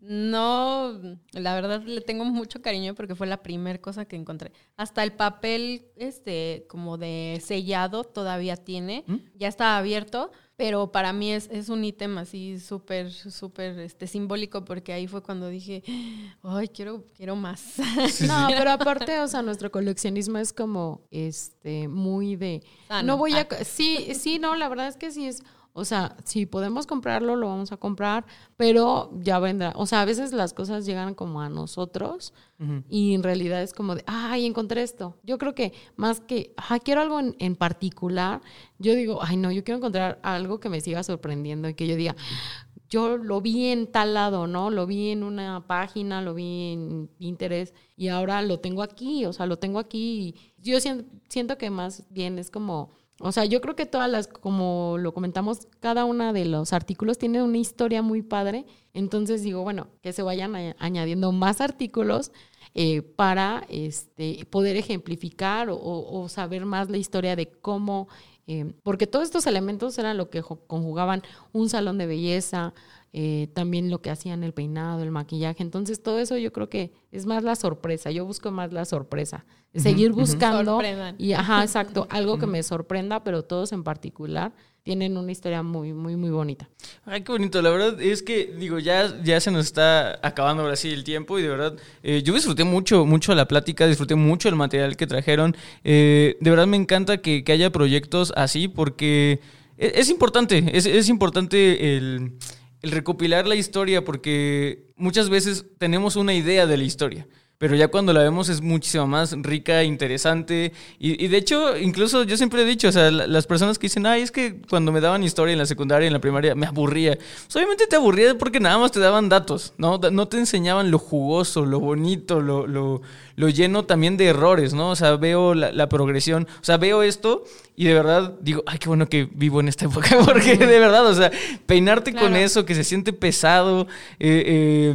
no, la verdad le tengo mucho cariño porque fue la primera cosa que encontré. Hasta el papel, este, como de sellado todavía tiene. ¿Mm? Ya está abierto, pero para mí es, es un ítem así súper, súper, este, simbólico porque ahí fue cuando dije, ay, quiero, quiero más. No, pero aparte, o sea, nuestro coleccionismo es como, este, muy de... Sano. No voy a... Ah. Sí, sí, no, la verdad es que sí es... O sea, si podemos comprarlo, lo vamos a comprar, pero ya vendrá. O sea, a veces las cosas llegan como a nosotros y en realidad es como de, ay, encontré esto. Yo creo que más que, ay, quiero algo en, en particular, yo digo, ay, no, yo quiero encontrar algo que me siga sorprendiendo y que yo diga, yo lo vi en tal lado, ¿no? Lo vi en una página, lo vi en Pinterest y ahora lo tengo aquí, o sea, lo tengo aquí. Y yo sien- siento que más bien es como, o sea, yo creo que todas las, como lo comentamos, cada una de los artículos tiene una historia muy padre. Entonces digo, bueno, que se vayan añadiendo más artículos eh, para este, poder ejemplificar o, saber más la historia de cómo, eh, porque todos estos elementos eran lo que conjugaban un salón de belleza, eh, también lo que hacían el peinado, el maquillaje. Entonces todo eso yo creo que es más la sorpresa, yo busco más la sorpresa, seguir buscando Sorprendan. y, ajá, exacto, algo que me sorprenda, pero todos en particular tienen una historia muy, muy, muy bonita. Ay, qué bonito. La verdad es que, digo, ya, ya se nos está acabando ahora sí el tiempo y de verdad, eh, yo disfruté mucho, mucho la plática, disfruté mucho el material que trajeron. Eh, de verdad me encanta que, que haya proyectos así porque e- es, importante, es, es importante el, recopilar la historia porque muchas veces tenemos una idea de la historia. Pero ya cuando la vemos es muchísimo más rica, interesante. Y, y de hecho, incluso yo siempre he dicho, o sea, la- las personas que dicen, ay, es que cuando me daban historia en la secundaria, en la primaria, me aburría. Pues obviamente te aburría porque nada más te daban datos, ¿no? No te enseñaban lo jugoso, lo bonito, lo, lo, lo lleno también de errores, ¿no? O sea, veo la, la progresión, o sea, veo esto y de verdad digo, ay, qué bueno que vivo en esta época, porque de verdad, o sea, peinarte con eso, que se siente pesado, eh,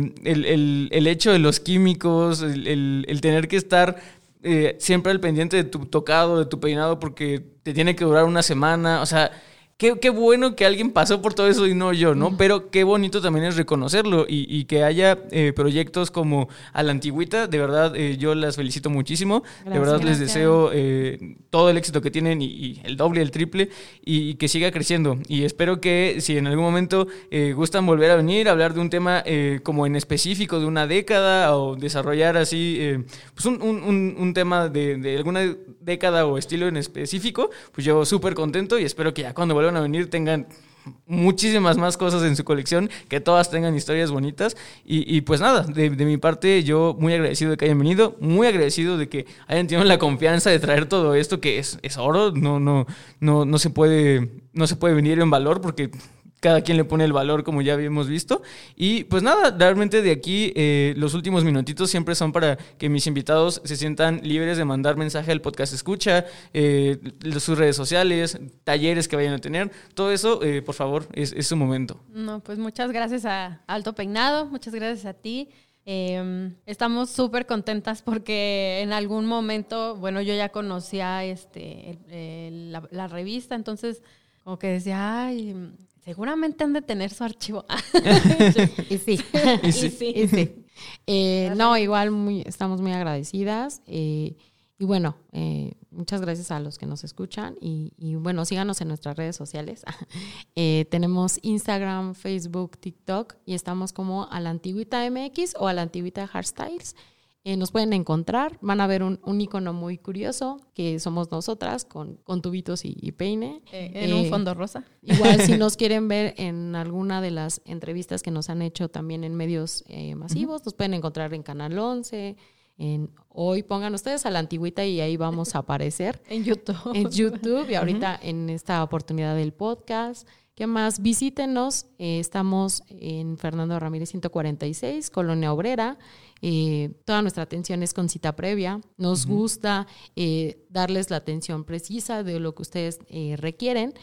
eh, el, el- el hecho de los químicos, el, el- el tener que estar eh, siempre al pendiente de tu tocado, de tu peinado, porque te tiene que durar una semana, o sea... Qué, qué bueno que alguien pasó por todo eso y no yo, ¿no? Pero qué bonito también es reconocerlo y, y que haya eh, proyectos como a la antigüita. De verdad, eh, yo las felicito muchísimo. de verdad, les deseo eh, todo el éxito que tienen y, y el doble, el triple y, y que siga creciendo. Y espero que si en algún momento eh, gustan volver a venir a hablar de un tema como en específico de una década o desarrollar así pues un, un- un- un tema de, de alguna década o estilo en específico, pues yo súper contento y espero que ya cuando vuelvan a venir tengan muchísimas más cosas en su colección, que todas tengan historias bonitas. Y, y pues nada, de, de mi parte yo muy agradecido de que hayan venido, muy agradecido de que hayan tenido la confianza de traer todo esto que es, es oro, no, no, no, no se puede, no se puede venir en valor porque cada quien le pone el valor como ya habíamos visto. Y pues nada, realmente de aquí eh, los últimos minutitos siempre son para que mis invitados se sientan libres de mandar mensaje al podcast escucha, eh, sus redes sociales, talleres que vayan a tener, todo eso, eh, por favor, es, es su momento. No, pues muchas gracias a Alto Peinado, muchas gracias a ti. Eh, estamos súper contentas porque en algún momento, bueno, yo ya conocía este, la, la revista, entonces como que decía, ay, seguramente han de tener su archivo. Y sí. Y sí. Y sí. Eh, no, igual muy, estamos muy agradecidas. eh, y bueno, eh, muchas gracias a los que nos escuchan. Y, y bueno, síganos en nuestras redes sociales. Eh, tenemos Instagram, Facebook, TikTok y estamos como a la antigüita MX o a la antigüita Hairstyles. Eh, nos pueden encontrar, van a ver un, un icono muy curioso que somos nosotras con, con tubitos y, y peine. Eh, en un Eh, fondo rosa. Igual si nos quieren ver en alguna de las entrevistas que nos han hecho también en medios masivos, nos pueden encontrar en Canal 11, en hoy pongan ustedes a la antigüita y ahí vamos a aparecer En YouTube. en YouTube y ahorita en esta oportunidad del podcast. ¿Qué más? Visítenos. eh, estamos en Fernando Ramírez 146, Colonia Obrera. Eh, toda nuestra atención es con cita previa. Nos gusta eh, darles la atención precisa de lo que ustedes eh, requieren.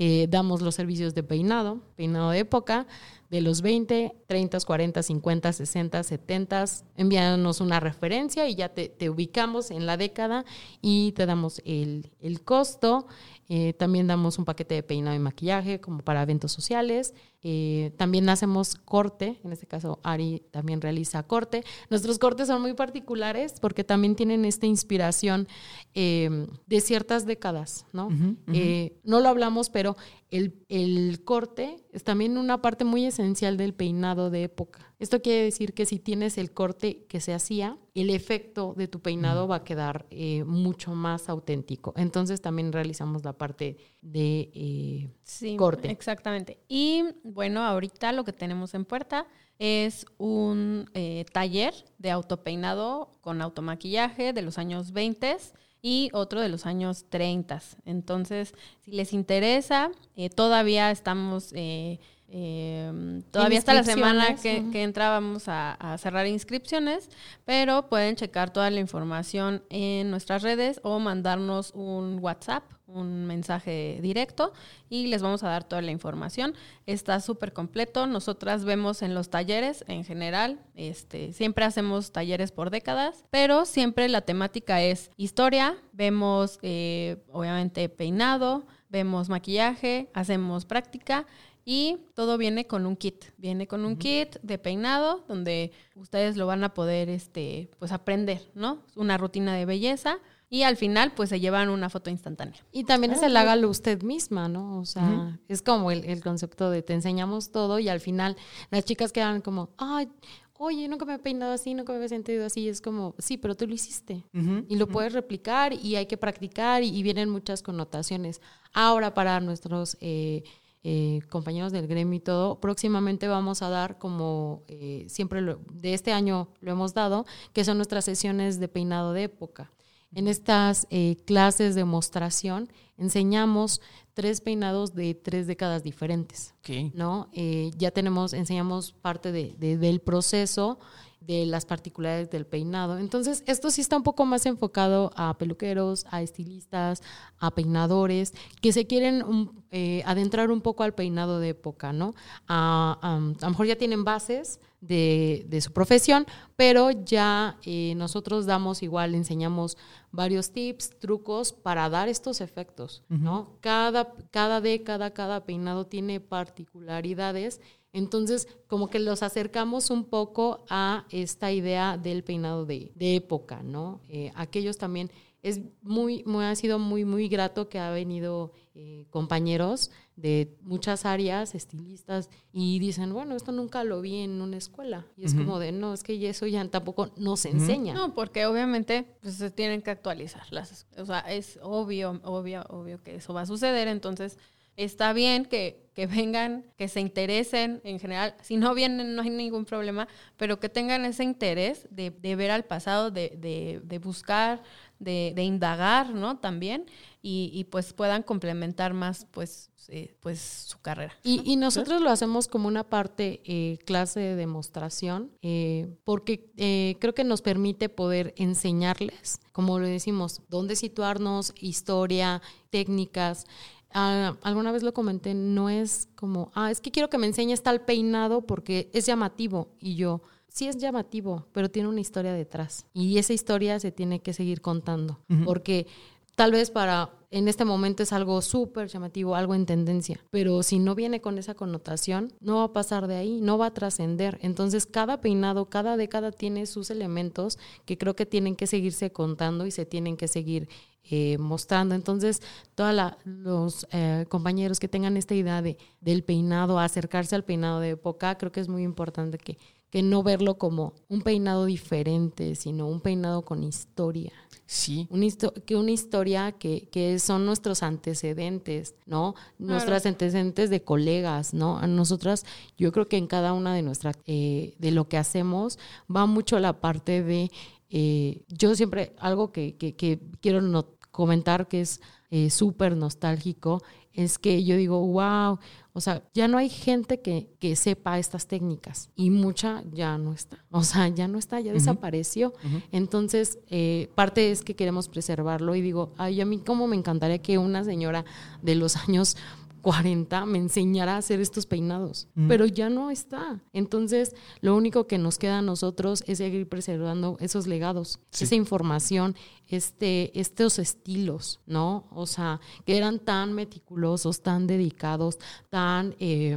Eh, damos los servicios de peinado, peinado de época, de los 20, 30, 40, 50, 60, 70. Envíanos una referencia y ya te, te ubicamos en la década y te damos el, el costo. Eh, también damos un paquete de peinado y maquillaje como para eventos sociales. Eh, también hacemos corte, en este caso Ari también realiza corte. Nuestros cortes son muy particulares porque también tienen esta inspiración eh, de ciertas décadas, ¿no? Eh, no lo hablamos, pero el, el corte es también una parte muy esencial del peinado de época. Esto quiere decir que si tienes el corte que se hacía, el efecto de tu peinado va a quedar eh, mucho más auténtico. Entonces también realizamos la parte de eh, Sí, corte. Exactamente. Y bueno, ahorita lo que tenemos en puerta es un eh, taller de autopeinado con automaquillaje de los años 20 y otro de los años 30. Entonces, si les interesa, eh, todavía estamos... eh, eh, todavía hasta la semana que, ujú. que entrábamos a, a cerrar inscripciones, pero pueden checar toda la información en nuestras redes o mandarnos un WhatsApp, un mensaje directo y les vamos a dar toda la información. Está súper completo. Nosotras vemos en los talleres en general, este, siempre hacemos talleres por décadas, pero siempre la temática es historia, vemos eh, obviamente peinado, vemos maquillaje, hacemos práctica y todo viene con un kit. Viene con un kit de peinado donde ustedes lo van a poder este, pues aprender, ¿no? Una rutina de belleza y al final pues se llevan una foto instantánea. Y también es el hágalo usted misma, ¿no? O sea, es como el, el concepto de te enseñamos todo y al final las chicas quedan como, ay, oye, nunca me he peinado así, nunca me he sentido así. Es como, sí, pero tú lo hiciste. Y lo puedes replicar y hay que practicar y, y vienen muchas connotaciones. Ahora para nuestros... eh, eh, compañeros del gremio y todo, próximamente vamos a dar como eh, siempre lo- de este año lo hemos dado, que son nuestras sesiones de peinado de época. En estas eh, clases de demostración enseñamos tres peinados de tres décadas diferentes. ¿no? Eh, ya tenemos, enseñamos parte de- de- del proceso, de las particularidades del peinado. Entonces, esto sí está un poco más enfocado a peluqueros, a estilistas, a peinadores, que se quieren um, eh, adentrar un poco al peinado de época, ¿no? A, a- a lo mejor ya tienen bases de, de su profesión, pero ya eh, nosotros damos igual, enseñamos varios tips, trucos para dar estos efectos, ¿no? Cada, cada década, cada peinado tiene particularidades, entonces como que los acercamos un poco a esta idea del peinado de, de época, ¿no? Eh, aquellos también es muy, muy, ha sido muy, muy grato que ha venido eh, compañeros de muchas áreas, estilistas, y dicen, bueno, esto nunca lo vi en una escuela. Y es como de, no, es que eso ya tampoco nos enseña. No, porque obviamente pues, se tienen que actualizar. Las, o sea, es obvio, obvio, obvio que eso va a suceder. Entonces, está bien que, que vengan, que se interesen en general. Si no vienen, no hay ningún problema, pero que tengan ese interés de, de ver al pasado, de, de, de buscar, de, de indagar, ¿no? También, y, y, pues puedan complementar más, pues, eh, pues su carrera. Y, y nosotros lo hacemos como una parte eh, clase de demostración, eh, porque eh, creo que nos permite poder enseñarles, como lo decimos, dónde situarnos, historia, técnicas. Ah, alguna vez lo comenté, no es como, ah, es que quiero que me enseñes tal peinado porque es llamativo. Y yo, sí es llamativo, pero tiene una historia detrás. Y esa historia se tiene que seguir contando, porque tal vez para en este momento es algo súper llamativo, algo en tendencia, pero si no viene con esa connotación, no va a pasar de ahí, no va a trascender. Entonces, cada peinado, cada década tiene sus elementos que creo que tienen que seguirse contando y se tienen que seguir eh, mostrando. Entonces, todos los eh, compañeros que tengan esta idea de, del peinado, acercarse al peinado de época, creo que es muy importante que, que no verlo como un peinado diferente, sino un peinado con historia. Sí. Una que una historia que, que, son nuestros antecedentes, ¿no? Nuestros antecedentes de colegas, ¿no? A nosotras, yo creo que en cada una de nuestras, eh, de lo que hacemos, va mucho la parte de, eh, yo siempre, algo que, que, que quiero no, comentar que es eh, súper nostálgico, es que yo digo, wow, o sea, ya no hay gente que, que, sepa estas técnicas y mucha ya no está. O sea, ya no está, ya desapareció. Entonces, eh, parte es que queremos preservarlo y digo, ay, a mí como me encantaría que una señora de los años 40 me enseñara a hacer estos peinados, pero ya no está. Entonces, lo único que nos queda a nosotros es seguir preservando esos legados, esa información, este, estos estilos, ¿no? O sea, que eran tan meticulosos, tan dedicados, tan... Eh,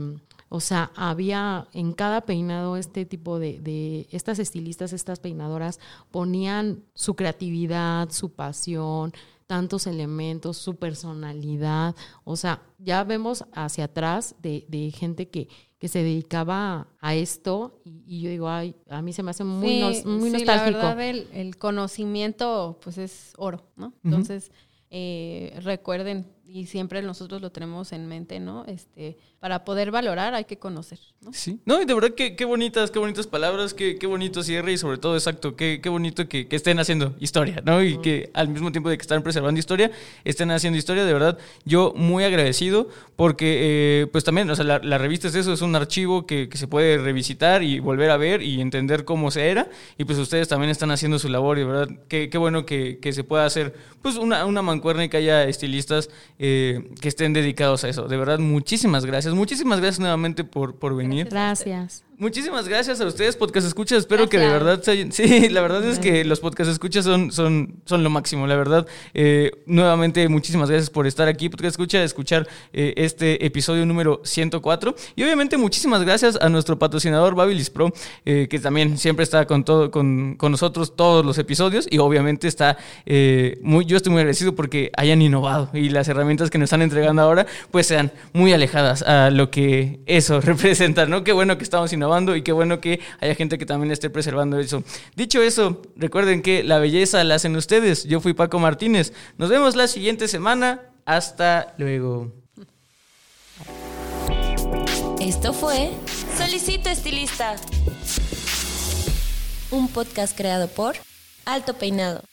o sea, había en cada peinado este tipo de, de, estas estilistas, estas peinadoras, ponían su creatividad, su pasión, tantos elementos, su personalidad. O sea, ya vemos hacia atrás de, de gente que, que se dedicaba a esto y, yo digo, ay, a mí se me hace muy, muy nostálgico. La verdad, el, conocimiento pues es oro, ¿no? Entonces, eh, recuerden, y siempre nosotros lo tenemos en mente, ¿no? Este, para poder valorar hay que conocer, ¿no? Sí. No, y de verdad qué, qué bonitas, qué bonitas palabras, qué, qué bonito cierre y sobre todo, exacto, qué, qué bonito que, que, estén haciendo historia, ¿no? Y que al mismo tiempo de que están preservando historia, estén haciendo historia, de verdad, yo muy agradecido porque, eh, pues también, o sea, la, la, revista es eso, es un archivo que, que, se puede revisitar y volver a ver y entender cómo se era y pues ustedes también están haciendo su labor y de verdad, qué, qué bueno que, que se pueda hacer, pues una, una mancuerna y que haya estilistas eh, que estén dedicados a eso. De verdad, muchísimas gracias. Muchísimas gracias nuevamente por, por venir. Gracias. Muchísimas gracias a ustedes, podcast escuchas. Espero que de verdad se Sí, la verdad es que los podcast escuchas son, son, son lo máximo, la verdad. Eh, nuevamente, muchísimas gracias por estar aquí, podcast escucha, escuchar eh, este episodio número 104. Y obviamente, muchísimas gracias a nuestro patrocinador Babilis Pro, eh, que también siempre está con, todo, con, con, nosotros todos los episodios. Y obviamente está muy, yo estoy muy agradecido porque hayan innovado y las herramientas que nos están entregando ahora, pues sean muy alejadas a lo que eso representa, ¿no? Qué bueno que estamos y qué bueno que haya gente que también esté preservando eso. Dicho eso, recuerden que la belleza la hacen ustedes. Yo fui Paco Martínez. Nos vemos la siguiente semana. Hasta luego. Esto fue Solicito Estilista, un podcast creado por Alto Peinado.